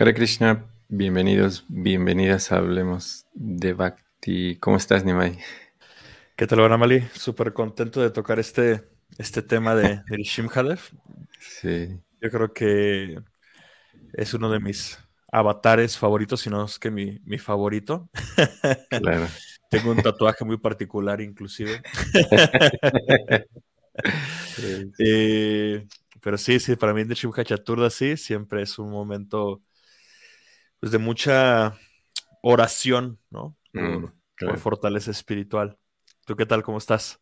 Hare Krishna, bienvenidos, bienvenidas a Hablemos de Bhakti. ¿Cómo estás, Nimai? ¿Qué tal, Banamali? Súper contento de tocar este, este tema de, del Shimhadev. Sí. Yo creo que es uno de mis avatares favoritos, si no es que mi, mi favorito. Claro. Tengo un tatuaje muy particular, inclusive. Sí, Eh, pero sí, sí, para mí de Shimha Chaturda sí, siempre es un momento pues, de mucha oración, ¿no? Por, Mm, por claro. fortaleza espiritual. ¿Tú qué tal? ¿Cómo estás?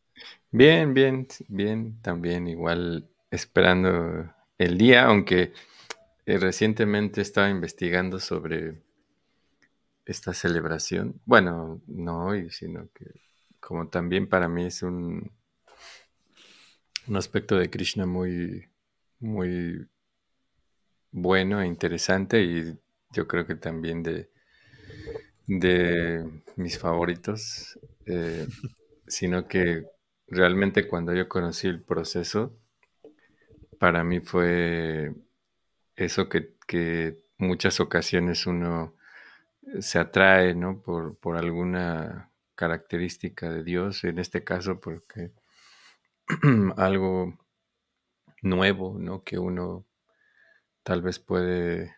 Bien, bien, bien, también igual esperando el día, aunque eh, recientemente estaba investigando sobre esta celebración. Bueno, no hoy, sino que como también para mí es un, un aspecto de Krishna muy, muy bueno e interesante y yo creo que también de, de mis favoritos, eh, sino que realmente cuando yo conocí el proceso, para mí fue eso que, que muchas ocasiones uno se atrae, ¿no? Por, por alguna característica de Dios, en este caso porque algo nuevo, ¿no? Que uno tal vez puede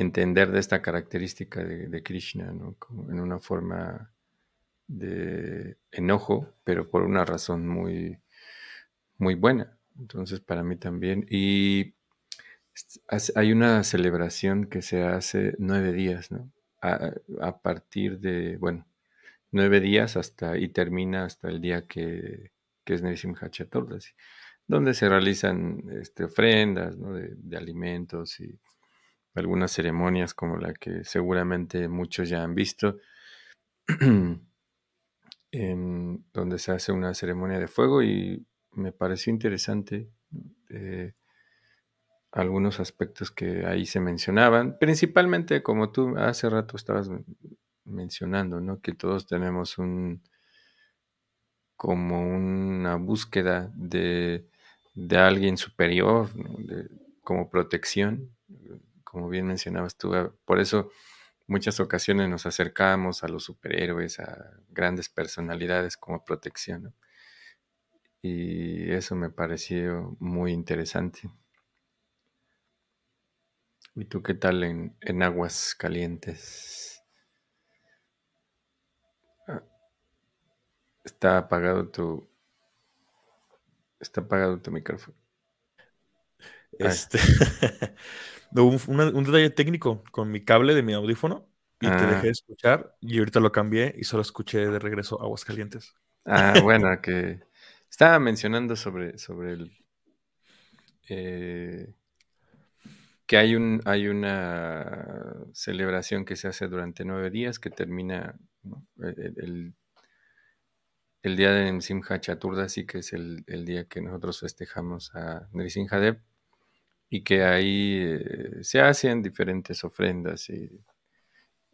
entender de esta característica de, de Krishna, ¿no? Como en una forma de enojo, pero por una razón muy, muy buena. Entonces, para mí también. Y hay una celebración que se hace nueve días, ¿no? A, partir de, bueno, nueve días hasta y termina hasta el día que, que es Nrsimha Chaturdashi, donde se realizan este, ofrendas, de, de alimentos y algunas ceremonias como la que seguramente muchos ya han visto, en donde se hace una ceremonia de fuego y me pareció interesante eh, algunos aspectos que ahí se mencionaban, principalmente como tú hace rato estabas men- mencionando, ¿no? Que todos tenemos un como una búsqueda de, de alguien superior, como protección, como bien mencionabas tú. Por eso muchas ocasiones nos acercamos a los superhéroes, a grandes personalidades como protección, ¿no? Y eso me pareció muy interesante. ¿Y tú qué tal en, en aguas calientes? Ah, Está apagado tu, está apagado tu micrófono. Ay, Este, un, detalle técnico con mi cable de mi audífono y te dejé ah, de escuchar y ahorita lo cambié y solo escuché de regreso Aguascalientes. ah, bueno, que estaba mencionando sobre, sobre el, eh, que hay un, hay una celebración que se hace durante nueve días que termina, ¿no? el, el- el día de Nrsimha Chaturdashi, que es el, el día que nosotros festejamos a Nrsimhadev, y que ahí eh, se hacen diferentes ofrendas y,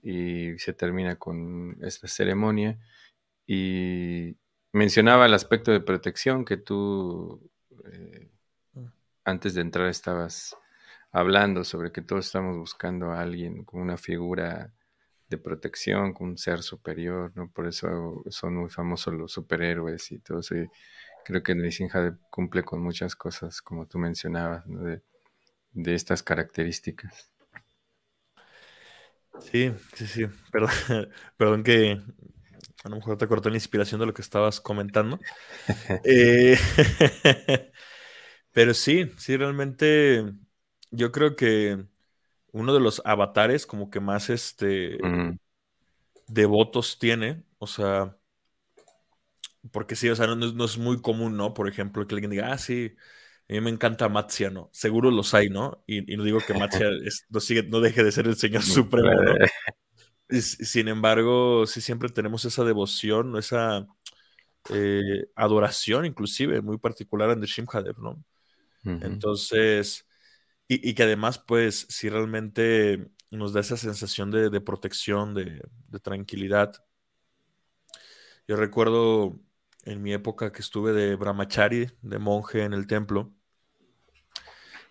y se termina con esta ceremonia. Y mencionaba el aspecto de protección que tú eh, antes de entrar estabas hablando sobre que todos estamos buscando a alguien con una figura de protección, con un ser superior, ¿no? Por eso son muy famosos los superhéroes y todo eso. Y creo que Nrsimhadev cumple con muchas cosas, como tú mencionabas, ¿no? De, de estas características. Sí, sí, sí. Perdón, perdón que a lo mejor te cortó la inspiración de lo que estabas comentando. Eh, pero sí, sí, realmente yo creo que uno de los avatares como que más este, Mm, devotos tiene, o sea, porque sí, o sea, no, no es- no es muy común, ¿no? Por ejemplo, que alguien diga, ah, sí, a mí me encanta Matsya, ¿no? Seguro los hay, ¿no? Y, y no digo que Matsya es- no, sigue, no deje de ser el Señor Supremo, ¿no? Y sin embargo, sí siempre tenemos esa devoción, esa eh, adoración, inclusive, muy particular en Shimhadev, ¿no? ujú, Entonces, y, y que además, pues, sí realmente nos da esa sensación de, de protección, de, de tranquilidad. Yo recuerdo en mi época que estuve de brahmachari, de monje en el templo,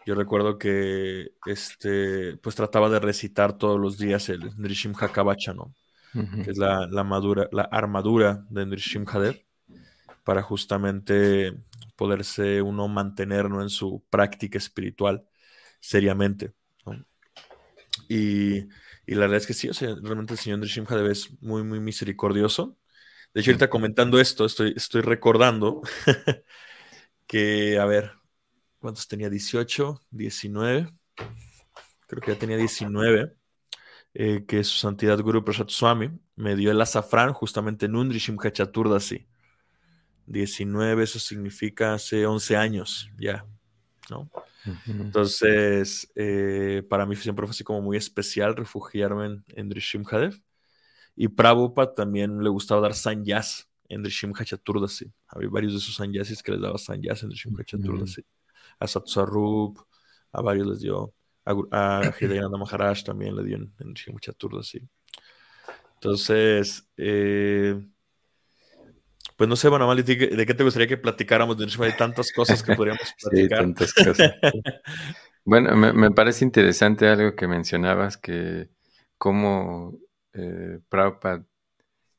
yo recuerdo que este, pues trataba de recitar todos los días el Nrishim Hakabacha, ¿no? Que es la, madura, la armadura de Nrishim Hadev, para justamente poderse uno mantener en su práctica espiritual seriamente. Y, la verdad es que sí, o sea, realmente el señor Nrishim Hadev es muy, muy misericordioso. De hecho, ahorita comentando esto, estoy, estoy recordando que, a ver, ¿Cuántos tenía? 18, 19. Creo que ya tenía 19. Eh, que su santidad Guru Prasad Swami me dio el azafrán justamente en un Drishim Hachaturdasi. 19, eso significa hace 11 años ya, ¿no? Entonces, eh, para mí siempre fue así como muy especial refugiarme en, en Drishim Hadev. Y Prabhupada también le gustaba dar sanyas en Drishim Hachaturdasi. Había varios de esos sanyasis que les daba sanyas en Drishim Hachaturdasi a Satsarup, a varios les dio, a, a Hidayananda Maharaj también le dio en, en turda así. Entonces, eh, pues no sé, bueno, Mali, ¿de qué te gustaría que platicáramos? De hay tantas cosas que podríamos platicar. Sí, tantas cosas. bueno, me, parece interesante algo que mencionabas, que cómo eh, Prabhupada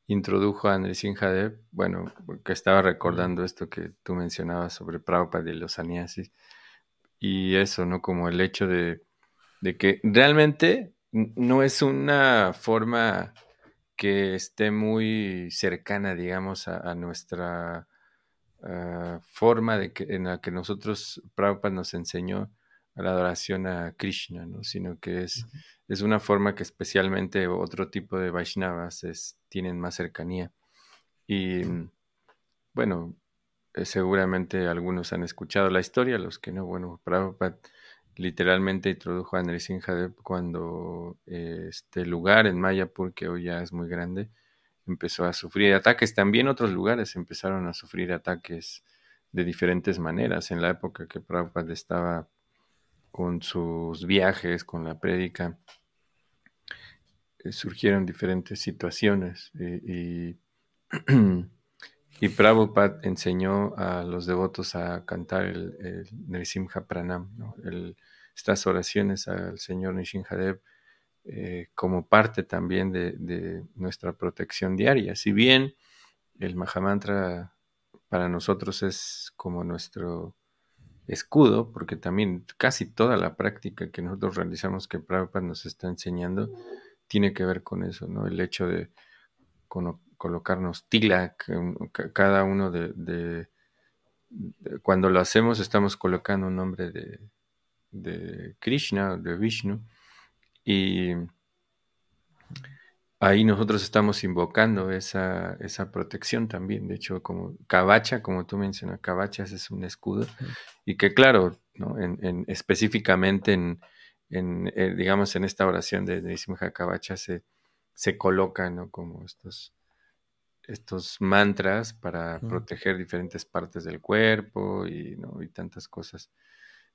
introdujo a Andrés Hadev, bueno, que estaba recordando esto que tú mencionabas sobre Prabhupada y los sannyasis, y eso, ¿no? Como el hecho de, que realmente no es una forma que esté muy cercana, digamos, a, nuestra ah, forma de que, en la que nosotros, Prabhupada nos enseñó a la adoración a Krishna, ¿no? Sino que es, es una forma que especialmente otro tipo de Vaishnavas es, tienen más cercanía. Y bueno, eh, seguramente algunos han escuchado la historia, los que no, bueno, Prabhupada literalmente introdujo a Nrsimhadev cuando eh, este lugar en Mayapur, que hoy ya es muy grande, empezó a sufrir ataques. También otros lugares empezaron a sufrir ataques de diferentes maneras. En la época que Prabhupada estaba con sus viajes, con la prédica, eh, surgieron diferentes situaciones y Y Prabhupada enseñó a los devotos a cantar el, el Pranam, estas oraciones al Señor Nishinhadev eh, como parte también de, nuestra protección diaria. Si bien el Mahamantra para nosotros es como nuestro escudo, porque también casi toda la práctica que nosotros realizamos que Prabhupada nos está enseñando tiene que ver con eso, ¿no? El hecho de colocarnos tilak, cada uno de, cuando lo hacemos estamos colocando un nombre de, de Krishna, de Vishnu, y ahí nosotros estamos invocando esa, esa protección también. De hecho, como Kabacha, como tú mencionas, Kabachas es un escudo, y que claro, en, específicamente en, eh, digamos, en esta oración de, de Simha Kabacha se, se coloca como estos estos mantras para proteger diferentes partes del cuerpo y, ¿no? y tantas cosas.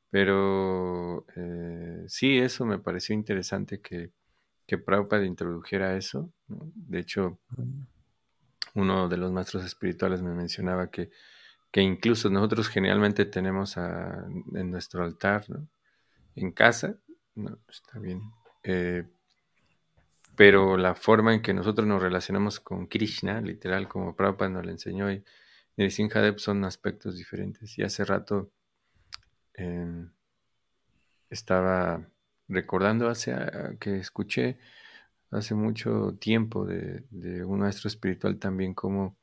Pero eh, sí, eso me pareció interesante que, que Prabhupada introdujera eso. De hecho, uno de los maestros espirituales me mencionaba que, que incluso nosotros generalmente tenemos en nuestro altar, en casa, no, está bien, eh, pero la forma en que nosotros nos relacionamos con Krishna, literal, como Prabhupada nos lo enseñó, y Nrsimhadev son aspectos diferentes. Y hace rato em, estaba recordando hace, ah, que escuché hace mucho tiempo de, un maestro espiritual también como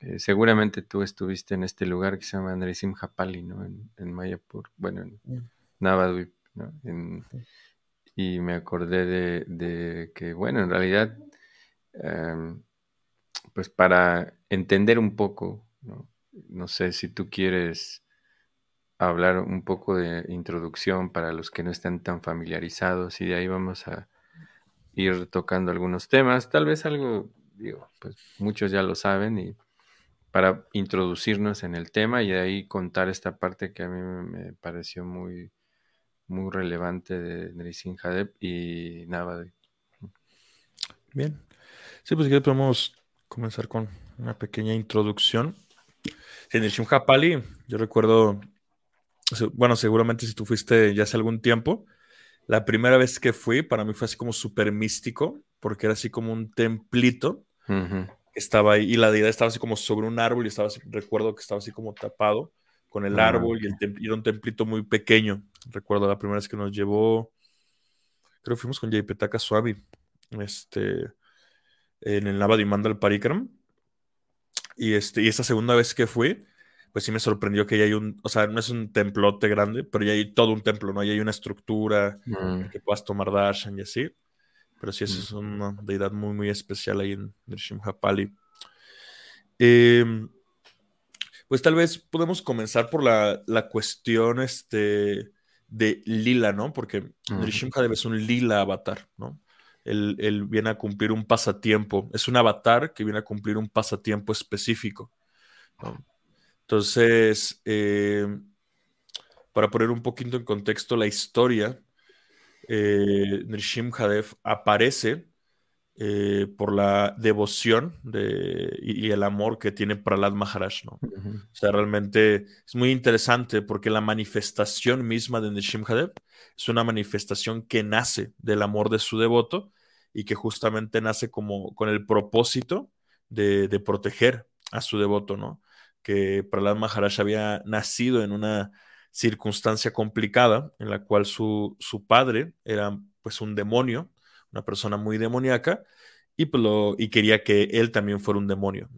eh, seguramente tú estuviste en este lugar que se llama Nrisimhapali, ¿no? En, en Mayapur, bueno, en mm. Navadvip, ¿no? En, y me acordé de, que, bueno, en realidad, em, pues para entender un poco, ¿no? sé si tú quieres hablar un poco de introducción para los que no están tan familiarizados y de ahí vamos a ir tocando algunos temas, tal vez algo, digo, pues muchos ya lo saben y para introducirnos en el tema y de ahí contar esta parte que a mí me pareció muy, muy relevante de Nrisin Hadep y Navade. Bien. Sí, pues aquí podemos comenzar con una pequeña introducción. Sí, Nrishim Pali, yo recuerdo bueno, seguramente si tú fuiste ya hace algún tiempo, la primera vez que fui, para mí fue así como súper místico, porque era así como un templito estaba ahí, y la deidad estaba así como sobre un árbol, y estaba recuerdo que estaba así como tapado con el ah, árbol, y, el y era un templito muy pequeño. Recuerdo la primera vez que nos llevó, creo que fuimos con Petaka Suavi, este, en el Nava de Mandal Parikram. Y, este, y esta segunda vez que fui, pues sí me sorprendió que ya hay un, o sea, no es un templote grande, pero ya hay todo un templo, ¿no? Ya hay una estructura mm. que puedas tomar darshan y así. Pero sí, esa es mm. una deidad muy, muy especial ahí en Nrsimhapali. Em, pues tal vez podemos comenzar por la, la cuestión este, de lila, ¿no? Porque Nrsimhadev es un lila avatar, ¿no? Él, viene a cumplir un pasatiempo. Es un avatar que viene a cumplir un pasatiempo específico. Entonces, eh, para poner un poquito en contexto la historia, eh, Nrishimhadev aparece eh, por la devoción de, y, el amor que tiene Prahlad Maharaj. ¿no? O sea, realmente es muy interesante porque la manifestación misma de Nrishimhadev es una manifestación que nace del amor de su devoto y que justamente nace como con el propósito de, proteger a su devoto, ¿no? Que Prahlad Maharaj había nacido en una circunstancia complicada en la cual su, su padre era pues un demonio, una persona muy demoníaca, y, pues, y quería que él también fuera un demonio.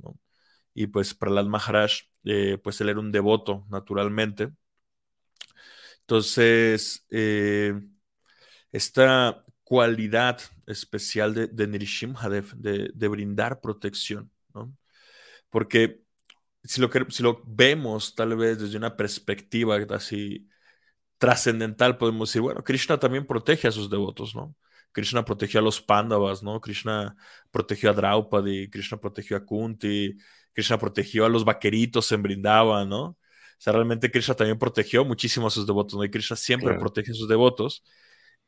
Y pues Prahlad Maharaj, eh, pues él era un devoto, naturalmente. Entonces, eh, esta cualidad especial de, de de, brindar protección, ¿no? Porque si lo, si lo vemos tal vez desde una perspectiva así trascendental, podemos decir, bueno, Krishna también protege a sus devotos, ¿no? Krishna protegió a los Pandavas, ¿no? Krishna protegió a Draupadi, Krishna protegió a Kunti, Krishna protegió a los vaqueritos en Brindavan, ¿no? O sea, realmente Krishna también protegió muchísimo a sus devotos, ¿no? Y Krishna siempre protege a sus devotos.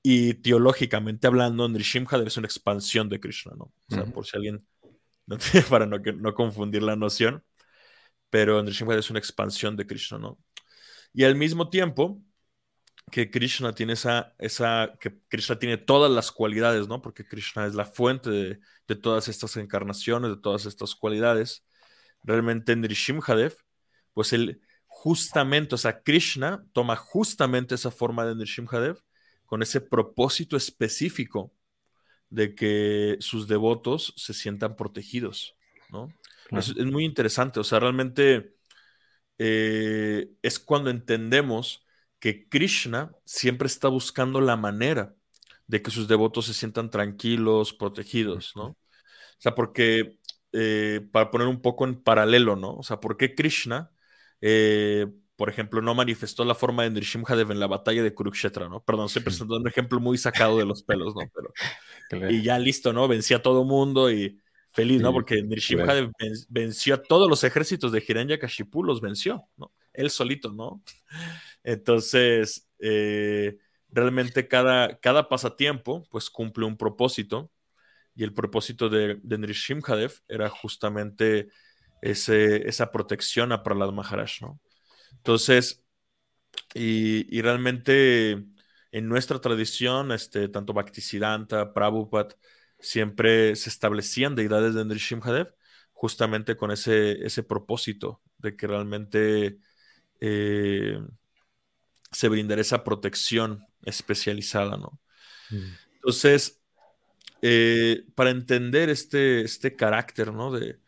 Y teológicamente hablando, Nrishimha es una expansión de Krishna, ¿no? O sea, por si alguien, no para no, no confundir la noción, pero Nrishimha es una expansión de Krishna, ¿no? Y al mismo tiempo que Krishna tiene esa, esa, que Krishna tiene todas las cualidades, ¿no? Porque Krishna es la fuente de, de todas estas encarnaciones, de todas estas cualidades. Realmente Nrishimhadev, pues él justamente, o sea, Krishna toma justamente esa forma de Nrishimhadev con ese propósito específico de que sus devotos se sientan protegidos, ¿no? Es, muy interesante, o sea, realmente eh, es cuando entendemos que Krishna siempre está buscando la manera de que sus devotos se sientan tranquilos, protegidos, ¿no? O sea, porque, eh, para poner un poco en paralelo, ¿no? O sea, ¿por qué Krishna eh, por ejemplo, no manifestó la forma de Nrishimhadev en la batalla de Kurukshetra, ¿no? Perdón, estoy presentando un ejemplo muy sacado de los pelos, ¿no? Pero, y ya listo, ¿no? Vencía a todo mundo y feliz, ¿no? Porque Nrishimhadev venció a todos los ejércitos de Hiranyakashipu, los venció, ¿no? Él solito, ¿no? Entonces, eh, realmente cada, cada pasatiempo, pues cumple un propósito y el propósito de, de Nrishimhadev era justamente ese, esa protección a Prahlad Maharaj, ¿no? Entonces, y, realmente en nuestra tradición, este, tanto Bhaktisiddhanta, Prabhupada, siempre se establecían deidades de Nrishimhadev justamente con ese, ese propósito de que realmente eh, se brindara esa protección especializada, ¿no? Mm. Entonces, eh, para entender este, este carácter, ¿no? De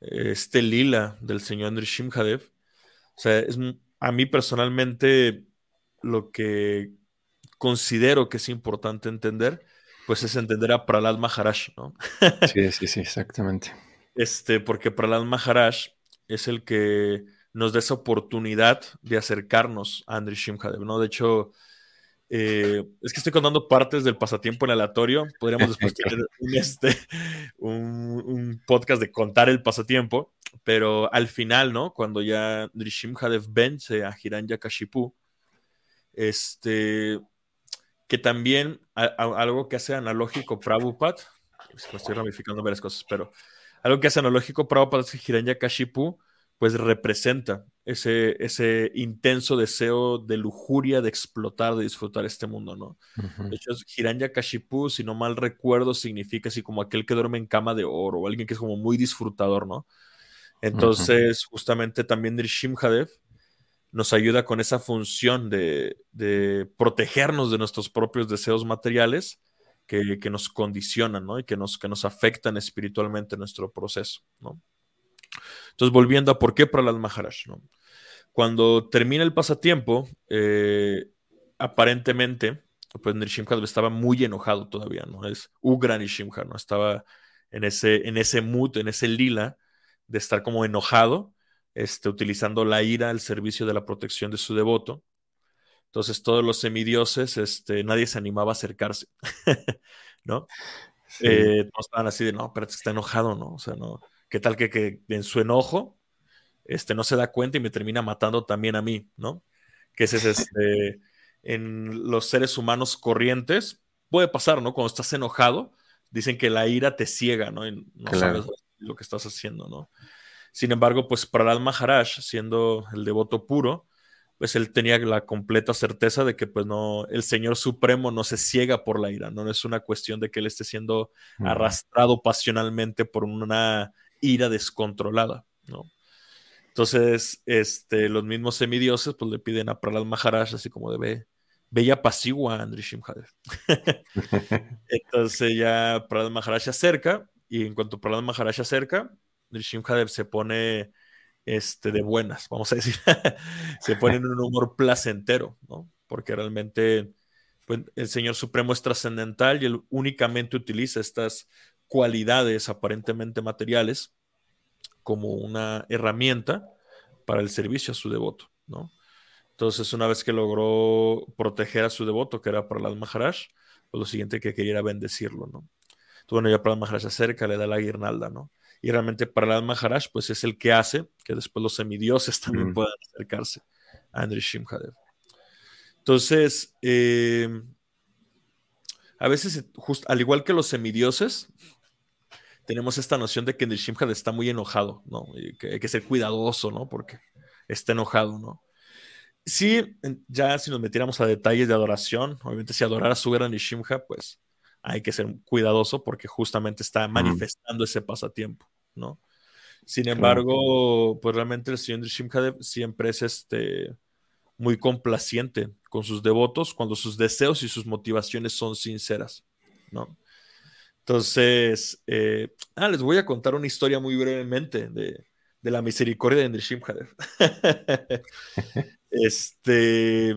eh, este lila del señor o sea, es, a mí personalmente lo que considero que es importante entender, pues es entender a Prahlad Maharaj, ¿no? sí, sí, sí, exactamente. Este, porque Prahlad Maharaj es el que nos da esa oportunidad de acercarnos a Andriy Shimhadev, ¿no? De hecho, eh, es que estoy contando partes del pasatiempo en aleatorio. Podríamos después tener este, un, un, podcast de contar el pasatiempo. Pero al final, ¿no? Cuando ya Nrishimhadev vence a Hiranyakashipu, este, que también algo que hace analógico Prabhupada, estoy ramificando varias cosas, pero algo que hace analógico Prabhupada es que Hiranyakashipu, pues representa ese, ese intenso deseo de lujuria, de explotar, de disfrutar este mundo, ¿no? De hecho, Hiranya Kashipu, si no mal recuerdo, significa así como aquel que duerme en cama de oro, o alguien que es como muy disfrutador, ¿no? Entonces, justamente también Nrishimhadev nos ayuda con esa función de, protegernos de nuestros propios deseos materiales que, nos condicionan. Y que nos, que nos afectan espiritualmente en nuestro proceso. Entonces, volviendo a por qué Prahlad Maharaj, ¿no? Cuando termina el pasatiempo, eh, aparentemente, pues Nrishimha estaba muy enojado todavía, ¿no? Es Ugra Nrishimha, ¿no? Estaba en ese, en ese mood, en ese lila de estar como enojado, este, utilizando la ira al servicio de la protección de su devoto. Entonces todos los semidioses, este, nadie se animaba a acercarse, ¿no? Eh, todos estaban así de, no, pero está enojado, ¿no? O sea, no, ¿qué tal que, que, en su enojo, este, no se da cuenta y me termina matando también a mí, ¿no? Que ese es este, en los seres humanos corrientes, puede pasar, ¿no? Cuando estás enojado, dicen que la ira te ciega, ¿no? Y no sabes lo que estás haciendo, ¿no? Sin embargo, pues el Maharaj, siendo el devoto puro, pues él tenía la completa certeza de que pues no, el Señor Supremo no se ciega por la ira, no es una cuestión de que él esté siendo arrastrado pasionalmente por una ira descontrolada, ¿no? Entonces, este, los mismos semidioses pues le piden a Pralad Maharaj así como de ve, y apacigua a Entonces ya Pralad Maharaj se acerca y en cuanto Prahlad Maharaj se acerca, Nrsimhadev se pone este, de buenas, vamos a decir, se pone en un humor placentero, ¿no? Porque realmente pues, el Señor Supremo es trascendental y él únicamente utiliza estas cualidades aparentemente materiales como una herramienta para el servicio a su devoto, ¿no? Entonces, una vez que logró proteger a su devoto, que era Prahlad Maharaj, pues lo siguiente que quería era bendecirlo, ¿no? bueno, ya Prahlad Maharaj se acerca, le da la guirnalda, ¿no? Y realmente Prahlad Maharaj, pues es el que hace que después los semidioses también mm. puedan acercarse a Andriy Shimhadev. Entonces, eh, a veces, al igual que los semidioses, tenemos esta noción de que Andriy Shimhadev está muy enojado, ¿no? Y que hay que ser cuidadoso, ¿no? Porque está enojado, ¿no? Sí, ya si nos metiéramos a detalles de adoración, obviamente si adorara a su gran Nishimha, pues hay que ser cuidadoso porque justamente está manifestando ese pasatiempo, ¿no? Sin embargo, pues realmente el señor Shimhadev siempre es este, muy complaciente con sus devotos cuando sus deseos y sus motivaciones son sinceras, ¿no? Entonces, eh, ah, les voy a contar una historia muy brevemente de, la misericordia de Shimhadev. este,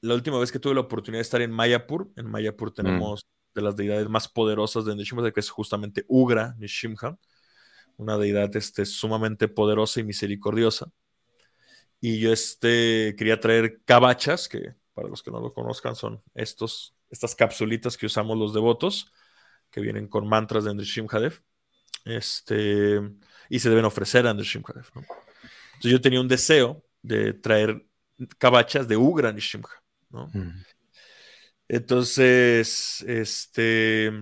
la última vez que tuve la oportunidad de estar en Mayapur, en Mayapur mm. tenemos de las deidades más poderosas de Nishimha, que es justamente Ugra Nishimha, una deidad este, sumamente poderosa y misericordiosa. Y yo este, quería traer cabachas, que para los que no lo conozcan son estos, estas capsulitas que usamos los devotos, que vienen con mantras de Nishimhadev, este, y se deben ofrecer a. ¿no? Entonces yo tenía un deseo de traer cabachas de Ugra Nishimha. ¿no? Entonces, este,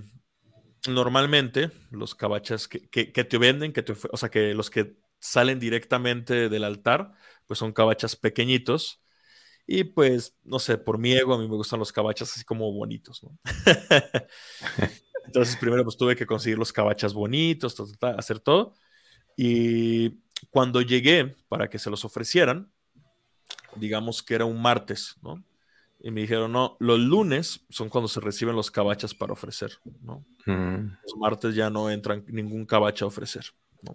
normalmente los cabachas que, te venden, que te, o sea, que los que salen directamente del altar, pues son cabachas pequeñitos. Y pues, no sé, por mi ego a mí me gustan los cabachas así como bonitos, ¿no? Entonces, primero pues tuve que conseguir los cabachas bonitos, hacer todo. Y cuando llegué para que se los ofrecieran, digamos que era un martes, ¿no? Y me dijeron, no, los lunes son cuando se reciben los cabachas para ofrecer, ¿no? Mm. Los martes ya no entran ningún cabacha a ofrecer, ¿no?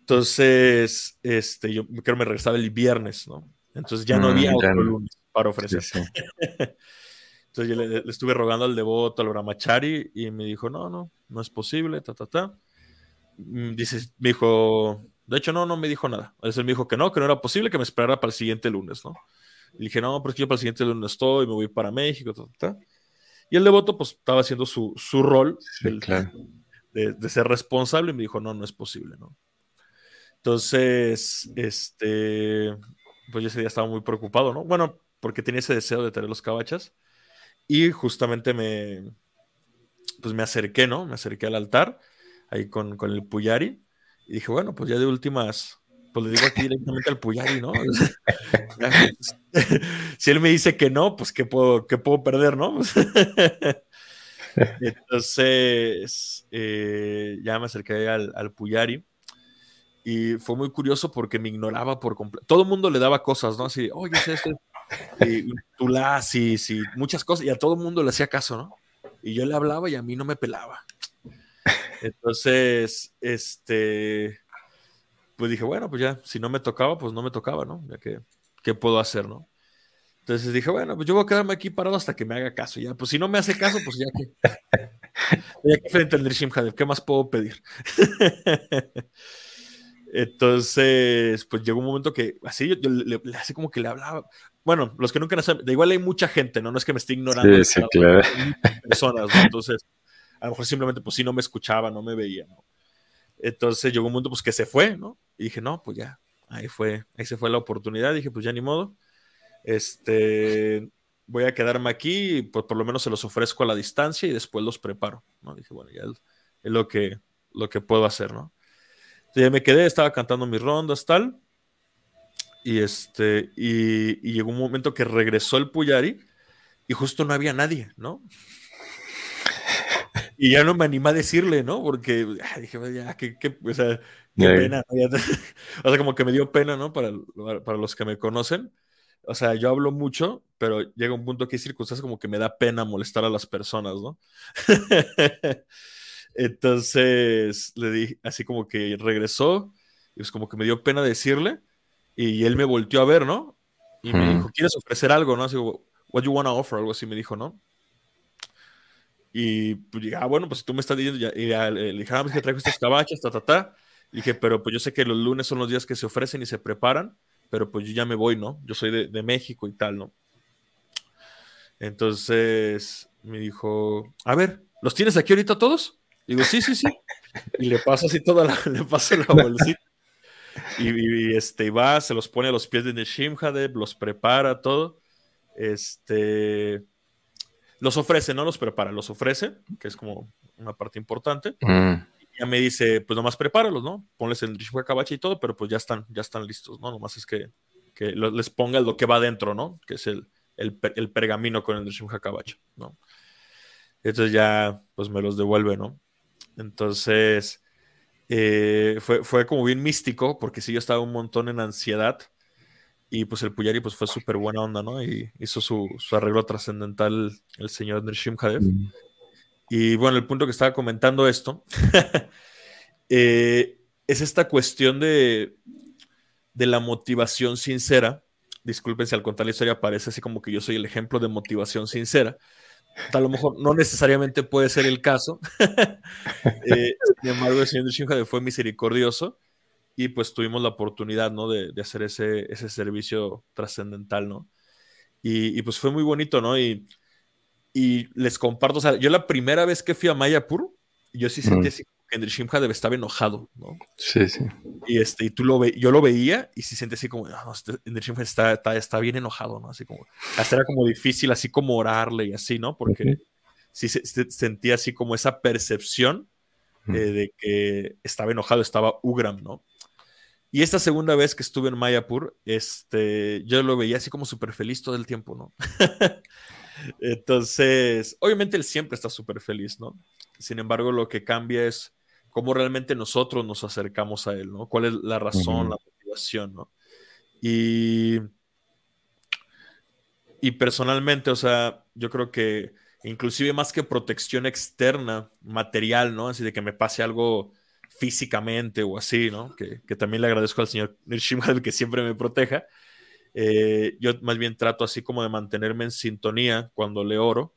Entonces, este, yo creo que me regresaba el viernes, ¿no? Entonces ya no mm, había otro lunes para ofrecer. Entonces yo le, estuve rogando al devoto, al Brahmachari, y me dijo, no, no, no es posible, ta, ta, ta. Mm, dice, me dijo, de hecho, no, no me dijo nada. Entonces él me dijo que no, que no era posible, que me esperara para el siguiente lunes, ¿no? Y dije, no, pero es que yo para el siguiente lunes estoy, me voy para México, Y el devoto, pues, estaba haciendo su, su rol de, de, ser responsable y me dijo, no, no es posible, ¿no? Entonces, este, pues yo ese día estaba muy preocupado, ¿no? Bueno, porque tenía ese deseo de tener los cabachas. Y justamente me, pues me acerqué, ¿no? Me acerqué al altar, ahí con, con el Puyari. Y dije, bueno, pues ya de últimas, pues le digo aquí directamente al Puyari, ¿no? si él me dice que no, pues ¿qué puedo, qué puedo perder, no? Entonces, eh, ya me acerqué al, Puyari y fue muy curioso porque me ignoraba por completo. Todo el mundo le daba cosas, ¿no? Así, oye, es esto. Y sí, sí, muchas cosas, y a todo el mundo le hacía caso, ¿no? Y yo le hablaba y a mí no me pelaba. Entonces, este, pues dije, bueno, pues ya, si no me tocaba, pues no me tocaba, ¿no? Ya que, ¿qué puedo hacer, no? Entonces dije, bueno, pues yo voy a quedarme aquí parado hasta que me haga caso. Ya, pues si no me hace caso, pues ya que. ya que frente al Nirshim ¿qué más puedo pedir? Entonces, pues llegó un momento que así yo, le, así como que le hablaba. Bueno, los que nunca saben, de igual hay mucha gente, ¿no? No es que me esté ignorando. Sí, sí, claro. Personas, ¿no? Entonces, a lo mejor simplemente, pues sí, no me escuchaba, no me veía, ¿no? Entonces llegó un momento, pues que se fue, ¿no? Y dije, no, pues ya, ahí fue, ahí se fue la oportunidad. Dije, pues ya ni modo. Este, voy a quedarme aquí, pues por lo menos se los ofrezco a la distancia y después los preparo, ¿no? Dije, bueno, ya es, lo, que, lo que puedo hacer, ¿no? Entonces ya me quedé, estaba cantando mis rondas, tal. Y, este, y, y llegó un momento que regresó el Puyari y justo no había nadie, ¿no? Y ya no me animé a decirle, ¿no? Porque dije, ya, qué, qué, o sea, qué pena. o sea, como que me dio pena, ¿no? Para, para los que me conocen. O sea, yo hablo mucho, pero llega un punto que hay circunstancias como que me da pena molestar a las personas, ¿no? Entonces le di así como que regresó, y pues como que me dio pena decirle, y él me volteó a ver, ¿no? Y me dijo, ¿quieres ofrecer algo, no? Así, what you wanna offer, algo así me dijo, ¿no? Y pues dije, ah, bueno, pues si tú me estás diciendo, ya, y le dije, ah, pues que traigo estas cabachas, ta, ta, ta. Y dije, pero pues yo sé que los lunes son los días que se ofrecen y se preparan, pero pues yo ya me voy, ¿no? Yo soy de, de México y tal, ¿no? Entonces me dijo, a ver, ¿los tienes aquí ahorita todos? digo, sí, sí, sí. Y le paso así toda la, le paso la bolsita. Y, y, este, va, se los pone a los pies de Neshimhadeb, los prepara, todo. Este, los ofrece, no los prepara, los ofrece, que es como una parte importante. Mm. Y ya me dice, pues nomás prepáralos, ¿no? Ponles el Kabacha y todo, pero pues ya están, ya están listos, ¿no? Nomás es que, que les ponga lo que va dentro, ¿no? Que es el, el, el pergamino con el Rishwa Kabacha, ¿no? Entonces ya, pues me los devuelve, ¿no? Entonces, eh, fue, fue como bien místico, porque sí, yo estaba un montón en ansiedad y pues el Puyari pues fue súper buena onda, ¿no? Y hizo su, arreglo trascendental el señor Nirshim Hadev. Mm. Y bueno, el punto que estaba comentando esto eh, es esta cuestión de, de la motivación sincera. Disculpen si al contar la historia parece así como que yo soy el ejemplo de motivación sincera. A lo mejor no necesariamente puede ser el caso. Eh, sin embargo, el señor Nirshim fue misericordioso y pues tuvimos la oportunidad, ¿no? De, de hacer ese, ese servicio trascendental, ¿no? Y, y, pues fue muy bonito, ¿no? Y, y les comparto, o sea, yo la primera vez que fui a Mayapur, yo sí sentí así que Shimha debe estar enojado, ¿no? Sí, sí. Y, este, y tú lo ve, yo lo veía y sí sentí así como, no, este, está, está, está, bien enojado, ¿no? Así como, hasta era como difícil así como orarle y así, ¿no? Porque sí se, sentía así como esa percepción eh, de que estaba enojado, estaba Ugram, ¿no? Y esta segunda vez que estuve en Mayapur, este, yo lo veía así como súper feliz todo el tiempo, ¿no? Entonces, obviamente él siempre está súper feliz, ¿no? Sin embargo, lo que cambia es cómo realmente nosotros nos acercamos a él, ¿no? ¿Cuál es la razón, la motivación, ¿no? Y, y personalmente, o sea, yo creo que inclusive más que protección externa, material, ¿no? Así de que me pase algo físicamente o así, ¿no? Que, que también le agradezco al señor Nirshimad que siempre me proteja. Eh, yo más bien trato así como de mantenerme en sintonía cuando le oro,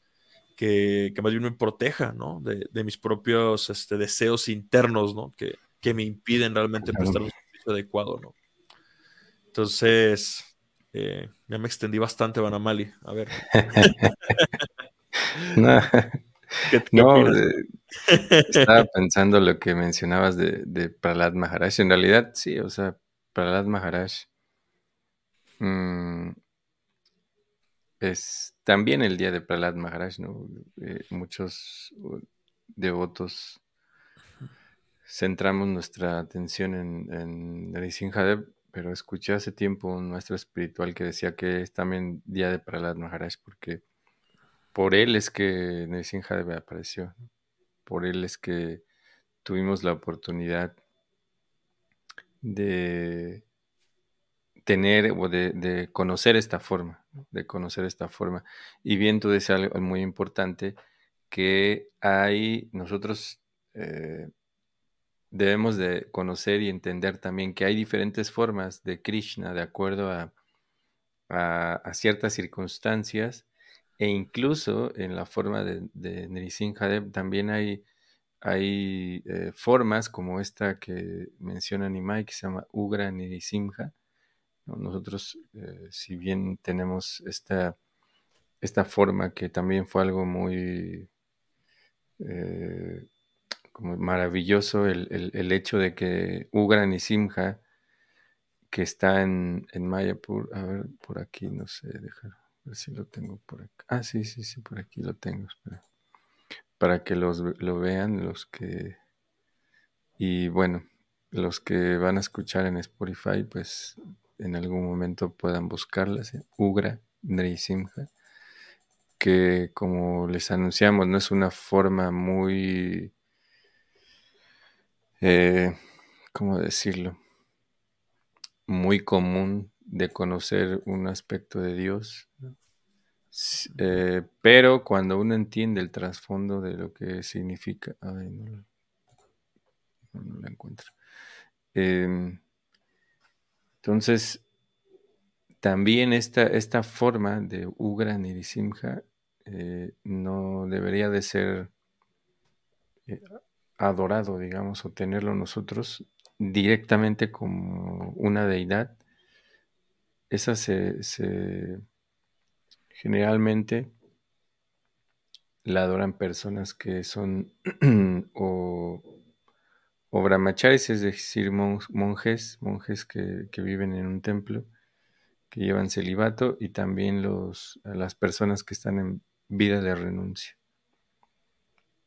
que, que más bien me proteja, ¿no? De, de mis propios este, deseos internos, ¿no? Que, que me impiden realmente prestar un servicio adecuado, ¿no? Entonces, eh, ya me extendí bastante, Banamali. A ver. no, no estaba pensando lo que mencionabas de, de Prahlad Maharaj. En realidad, sí, o sea, Prahlad Maharaj mmm, es también el día de Prahlad Maharaj, ¿no? Eh, muchos devotos centramos nuestra atención en, en Nrisimhadev, pero escuché hace tiempo un maestro espiritual que decía que es también día de Prahlad Maharaj porque por él es que Nrisimhadev apareció, por él es que tuvimos la oportunidad de tener o de, conocer esta forma, de conocer esta forma. Y bien tú decías algo muy importante, que hay, nosotros eh, debemos de conocer y entender también que hay diferentes formas de Krishna de acuerdo a, a, ciertas circunstancias e incluso en la forma de, de también hay, hay eh, formas como esta que menciona Nimai que se llama Ugra Nrisimha. Nosotros, eh, si bien tenemos esta, esta forma que también fue algo muy eh, como maravilloso el, hecho de que Ugran y Simha, que está en, en, Mayapur, a ver, por aquí, no sé, dejar, si lo tengo por acá. Ah, sí, sí, sí, por aquí lo tengo, espera. Para que los, lo vean los que... Y bueno, los que van a escuchar en Spotify, pues en algún momento puedan buscarlas, ¿eh? Ugra Nrisimha, que como les anunciamos, no es una forma muy eh, ¿cómo decirlo? Muy común de conocer un aspecto de Dios. Eh, pero cuando uno entiende el trasfondo de lo que significa, no, la encuentro. Em, entonces, también esta, esta forma de Ugra Nirisimha eh, no debería de ser eh, adorado, digamos, o tenerlo nosotros directamente como una deidad, esa se, generalmente la adoran personas que son o, o, brahmacharis, es decir, monjes, monjes que, que, viven en un templo, que llevan celibato, y también los, las personas que están en vida de renuncia.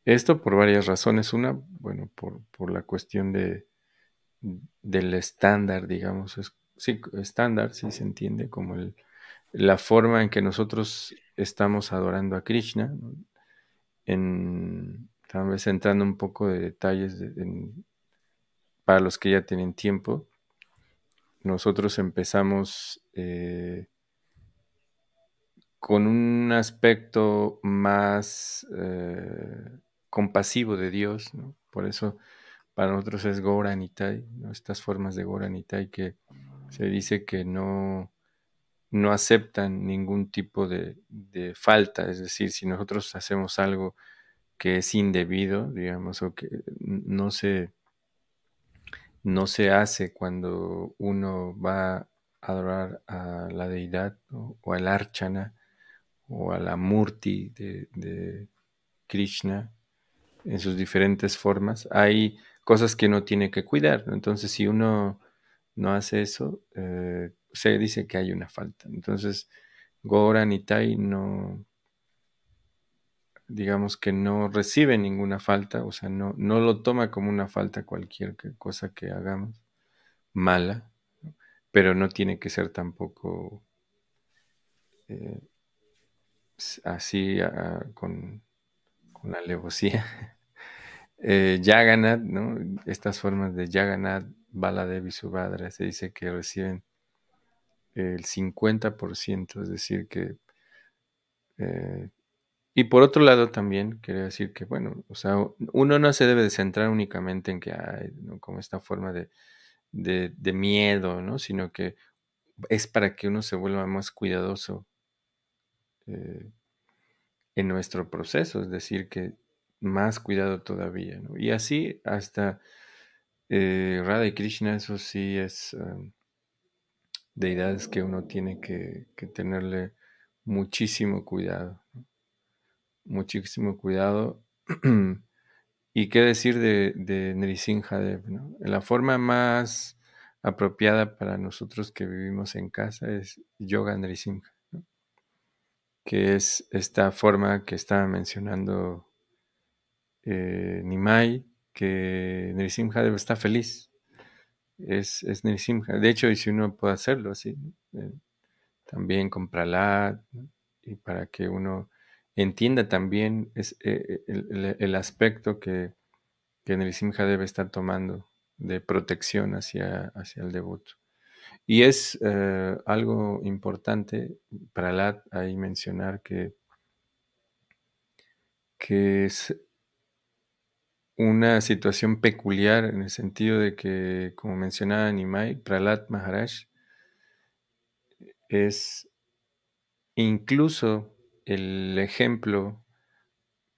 Esto por varias razones. Una, bueno, por, la cuestión de, del estándar, digamos. Es, sí, estándar, sí se entiende como el, la forma en que nosotros estamos adorando a Krishna. Tal vez entrando un poco de detalles para los que ya tienen tiempo. Nosotros empezamos eh, con un aspecto más eh, compasivo de Dios, Por eso para nosotros es Goranitai, ¿no? Estas formas de Goranitai que se dice que no, no aceptan ningún tipo de, falta, es decir, si nosotros hacemos algo que es indebido, digamos, o que no se, no se hace cuando uno va a adorar a la deidad o, al archana o a la murti de, de Krishna, en sus diferentes formas, hay cosas que uno tiene que cuidar. Entonces, si uno no hace eso, eh, se dice que hay una falta. Entonces, Goran y Tai no, digamos que no recibe ninguna falta, o sea, no, no lo toma como una falta cualquier cosa que hagamos mala, pero no tiene que ser tampoco eh, así con con la alevosía. Eh, Yaganat, ¿no? Estas formas de Yaganat, Baladev y Subhadra, se dice que reciben el 50%, es decir, que... Eh, y por otro lado también quería decir que, bueno, o sea, uno no se debe de centrar únicamente en que hay, como esta forma de, de, miedo, ¿no? Sino que es para que uno se vuelva más cuidadoso eh, en nuestro proceso, es decir, que más cuidado todavía. Y así hasta eh, Radha y Krishna, eso sí es deidades que uno tiene que, tenerle muchísimo cuidado. Muchísimo cuidado. y qué decir de, de Nrisimhadev, ¿no? La forma más apropiada para nosotros que vivimos en casa es Yoga Nrisimha que es esta forma que estaba mencionando eh, Nimai, que Nrisimha está feliz. Es, es. De hecho, y si uno puede hacerlo así, eh, también con Pralat, y para que uno entienda también es, eh, el, el, aspecto que, que Nrisimha debe estar tomando de protección hacia, hacia el devoto. Y es eh, algo importante para Lat ahí mencionar que, que una situación peculiar en el sentido de que, como mencionaba Nimai, Pralat Maharaj es incluso el ejemplo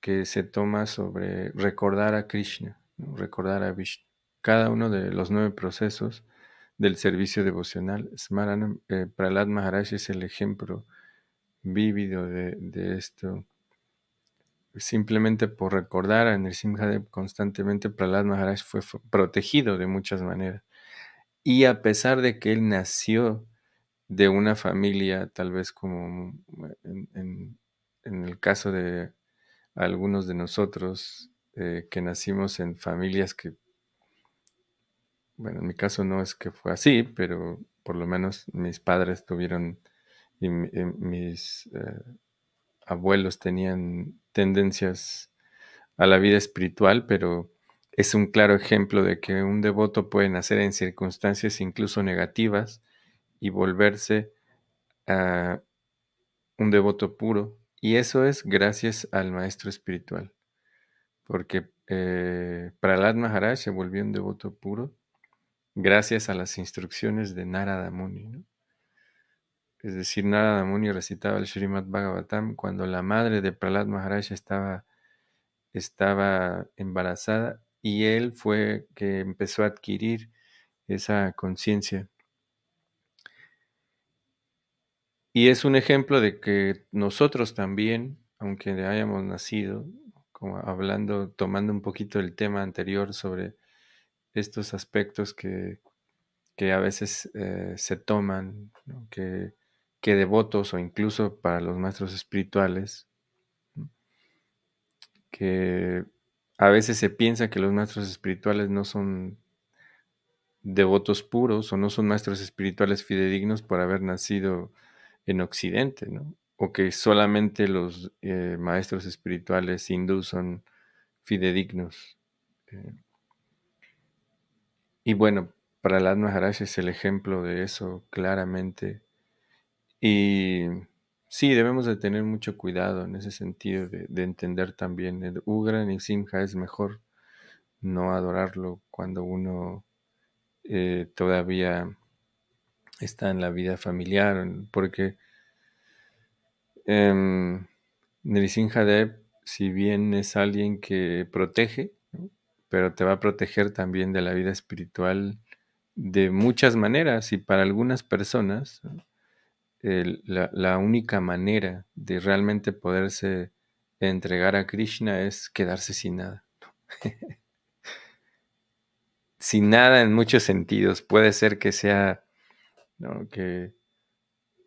que se toma sobre recordar a Krishna, recordar a Vishnu. Cada uno de los nueve procesos del servicio devocional. Eh, Prahlad Maharaj es el ejemplo vívido de, esto. Simplemente por recordar a Nrsimhadev constantemente, Prahlad Maharaj fue protegido de muchas maneras. Y a pesar de que él nació de una familia, tal vez como en, el caso de algunos de nosotros, eh, que nacimos en familias que bueno, en mi caso no es que fue así, pero por lo menos mis padres tuvieron y, mis eh, abuelos tenían tendencias a la vida espiritual, pero es un claro ejemplo de que un devoto puede nacer en circunstancias incluso negativas y volverse a un devoto puro. Y eso es gracias al maestro espiritual. Porque eh, Prahlad Maharaj se volvió un devoto puro gracias a las instrucciones de Narada Muni. Es decir, Narada Muni recitaba el Srimad Bhagavatam cuando la madre de Prahlad Maharaj estaba, estaba embarazada y él fue que empezó a adquirir esa conciencia. Y es un ejemplo de que nosotros también, aunque hayamos nacido, como hablando, tomando un poquito el tema anterior sobre estos aspectos que, a veces eh, se toman, que, que, devotos o incluso para los maestros espirituales, que a veces se piensa que los maestros espirituales no son devotos puros o no son maestros espirituales fidedignos por haber nacido en Occidente, o que solamente los eh, maestros espirituales hindús son fidedignos. Eh, y bueno, para el Maharaj es el ejemplo de eso claramente. Y sí, debemos de tener mucho cuidado en ese sentido de, entender también. El Ugran y Simha es mejor no adorarlo cuando uno eh, todavía está en la vida familiar, porque eh, Dev, si bien es alguien que protege, pero te va a proteger también de la vida espiritual de muchas maneras y para algunas personas la, única manera de realmente poderse entregar a Krishna es quedarse sin nada. sin nada en muchos sentidos. Puede ser que sea que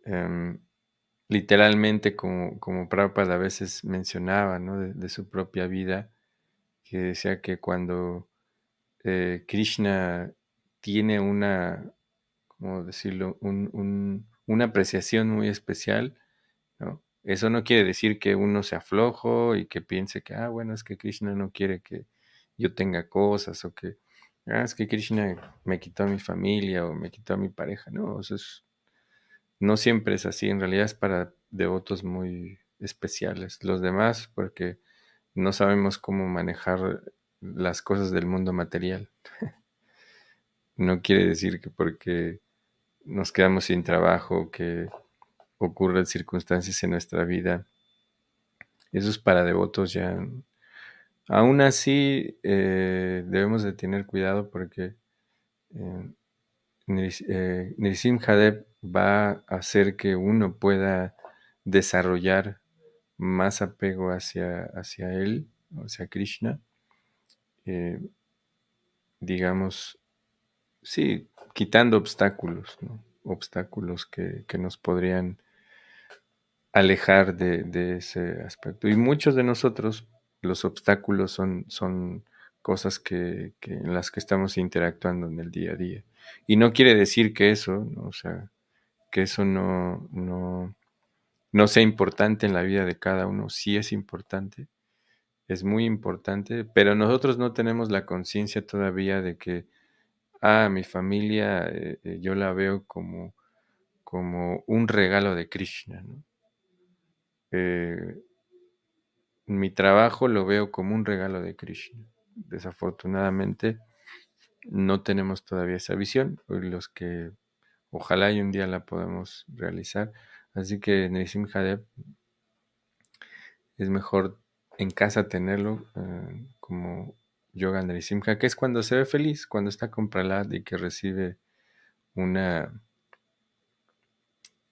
em, literalmente como, como Prabhupada a veces mencionaba de su propia vida, que decía que cuando eh, Krishna tiene una, ¿cómo decirlo?, una apreciación muy especial, Eso no quiere decir que uno se aflojo y que piense que, ah, bueno, es que Krishna no quiere que yo tenga cosas o que, ah, es que Krishna me quitó a mi familia o me quitó a mi pareja. No, eso es, no siempre es así. En realidad es para devotos muy especiales. Los demás, porque no sabemos cómo manejar las cosas del mundo material. no quiere decir que porque nos quedamos sin trabajo, que ocurren circunstancias en nuestra vida, eso es para devotos ya. Aún así, eh, debemos de tener cuidado porque eh, eh va a hacer que uno pueda desarrollar más apego hacia, hacia él, hacia Krishna, eh, digamos, sí, quitando obstáculos, obstáculos que, nos podrían alejar de, ese aspecto. Y muchos de nosotros, los obstáculos son, son cosas que, en las que estamos interactuando en el día a día. Y no quiere decir que eso, o sea, que eso no, no, no sea importante en la vida de cada uno, sí es importante, es muy importante, pero nosotros no tenemos la conciencia todavía de que, ah, mi familia eh, eh, yo la veo como, como un regalo de Krishna. Eh, mi trabajo lo veo como un regalo de Krishna. Desafortunadamente no tenemos todavía esa visión, los que ojalá y un día la podamos realizar. Así que Nisim Hadev es mejor en casa tenerlo como Yoga Nrisimha, que es cuando se ve feliz, cuando está con Pralad y que recibe una,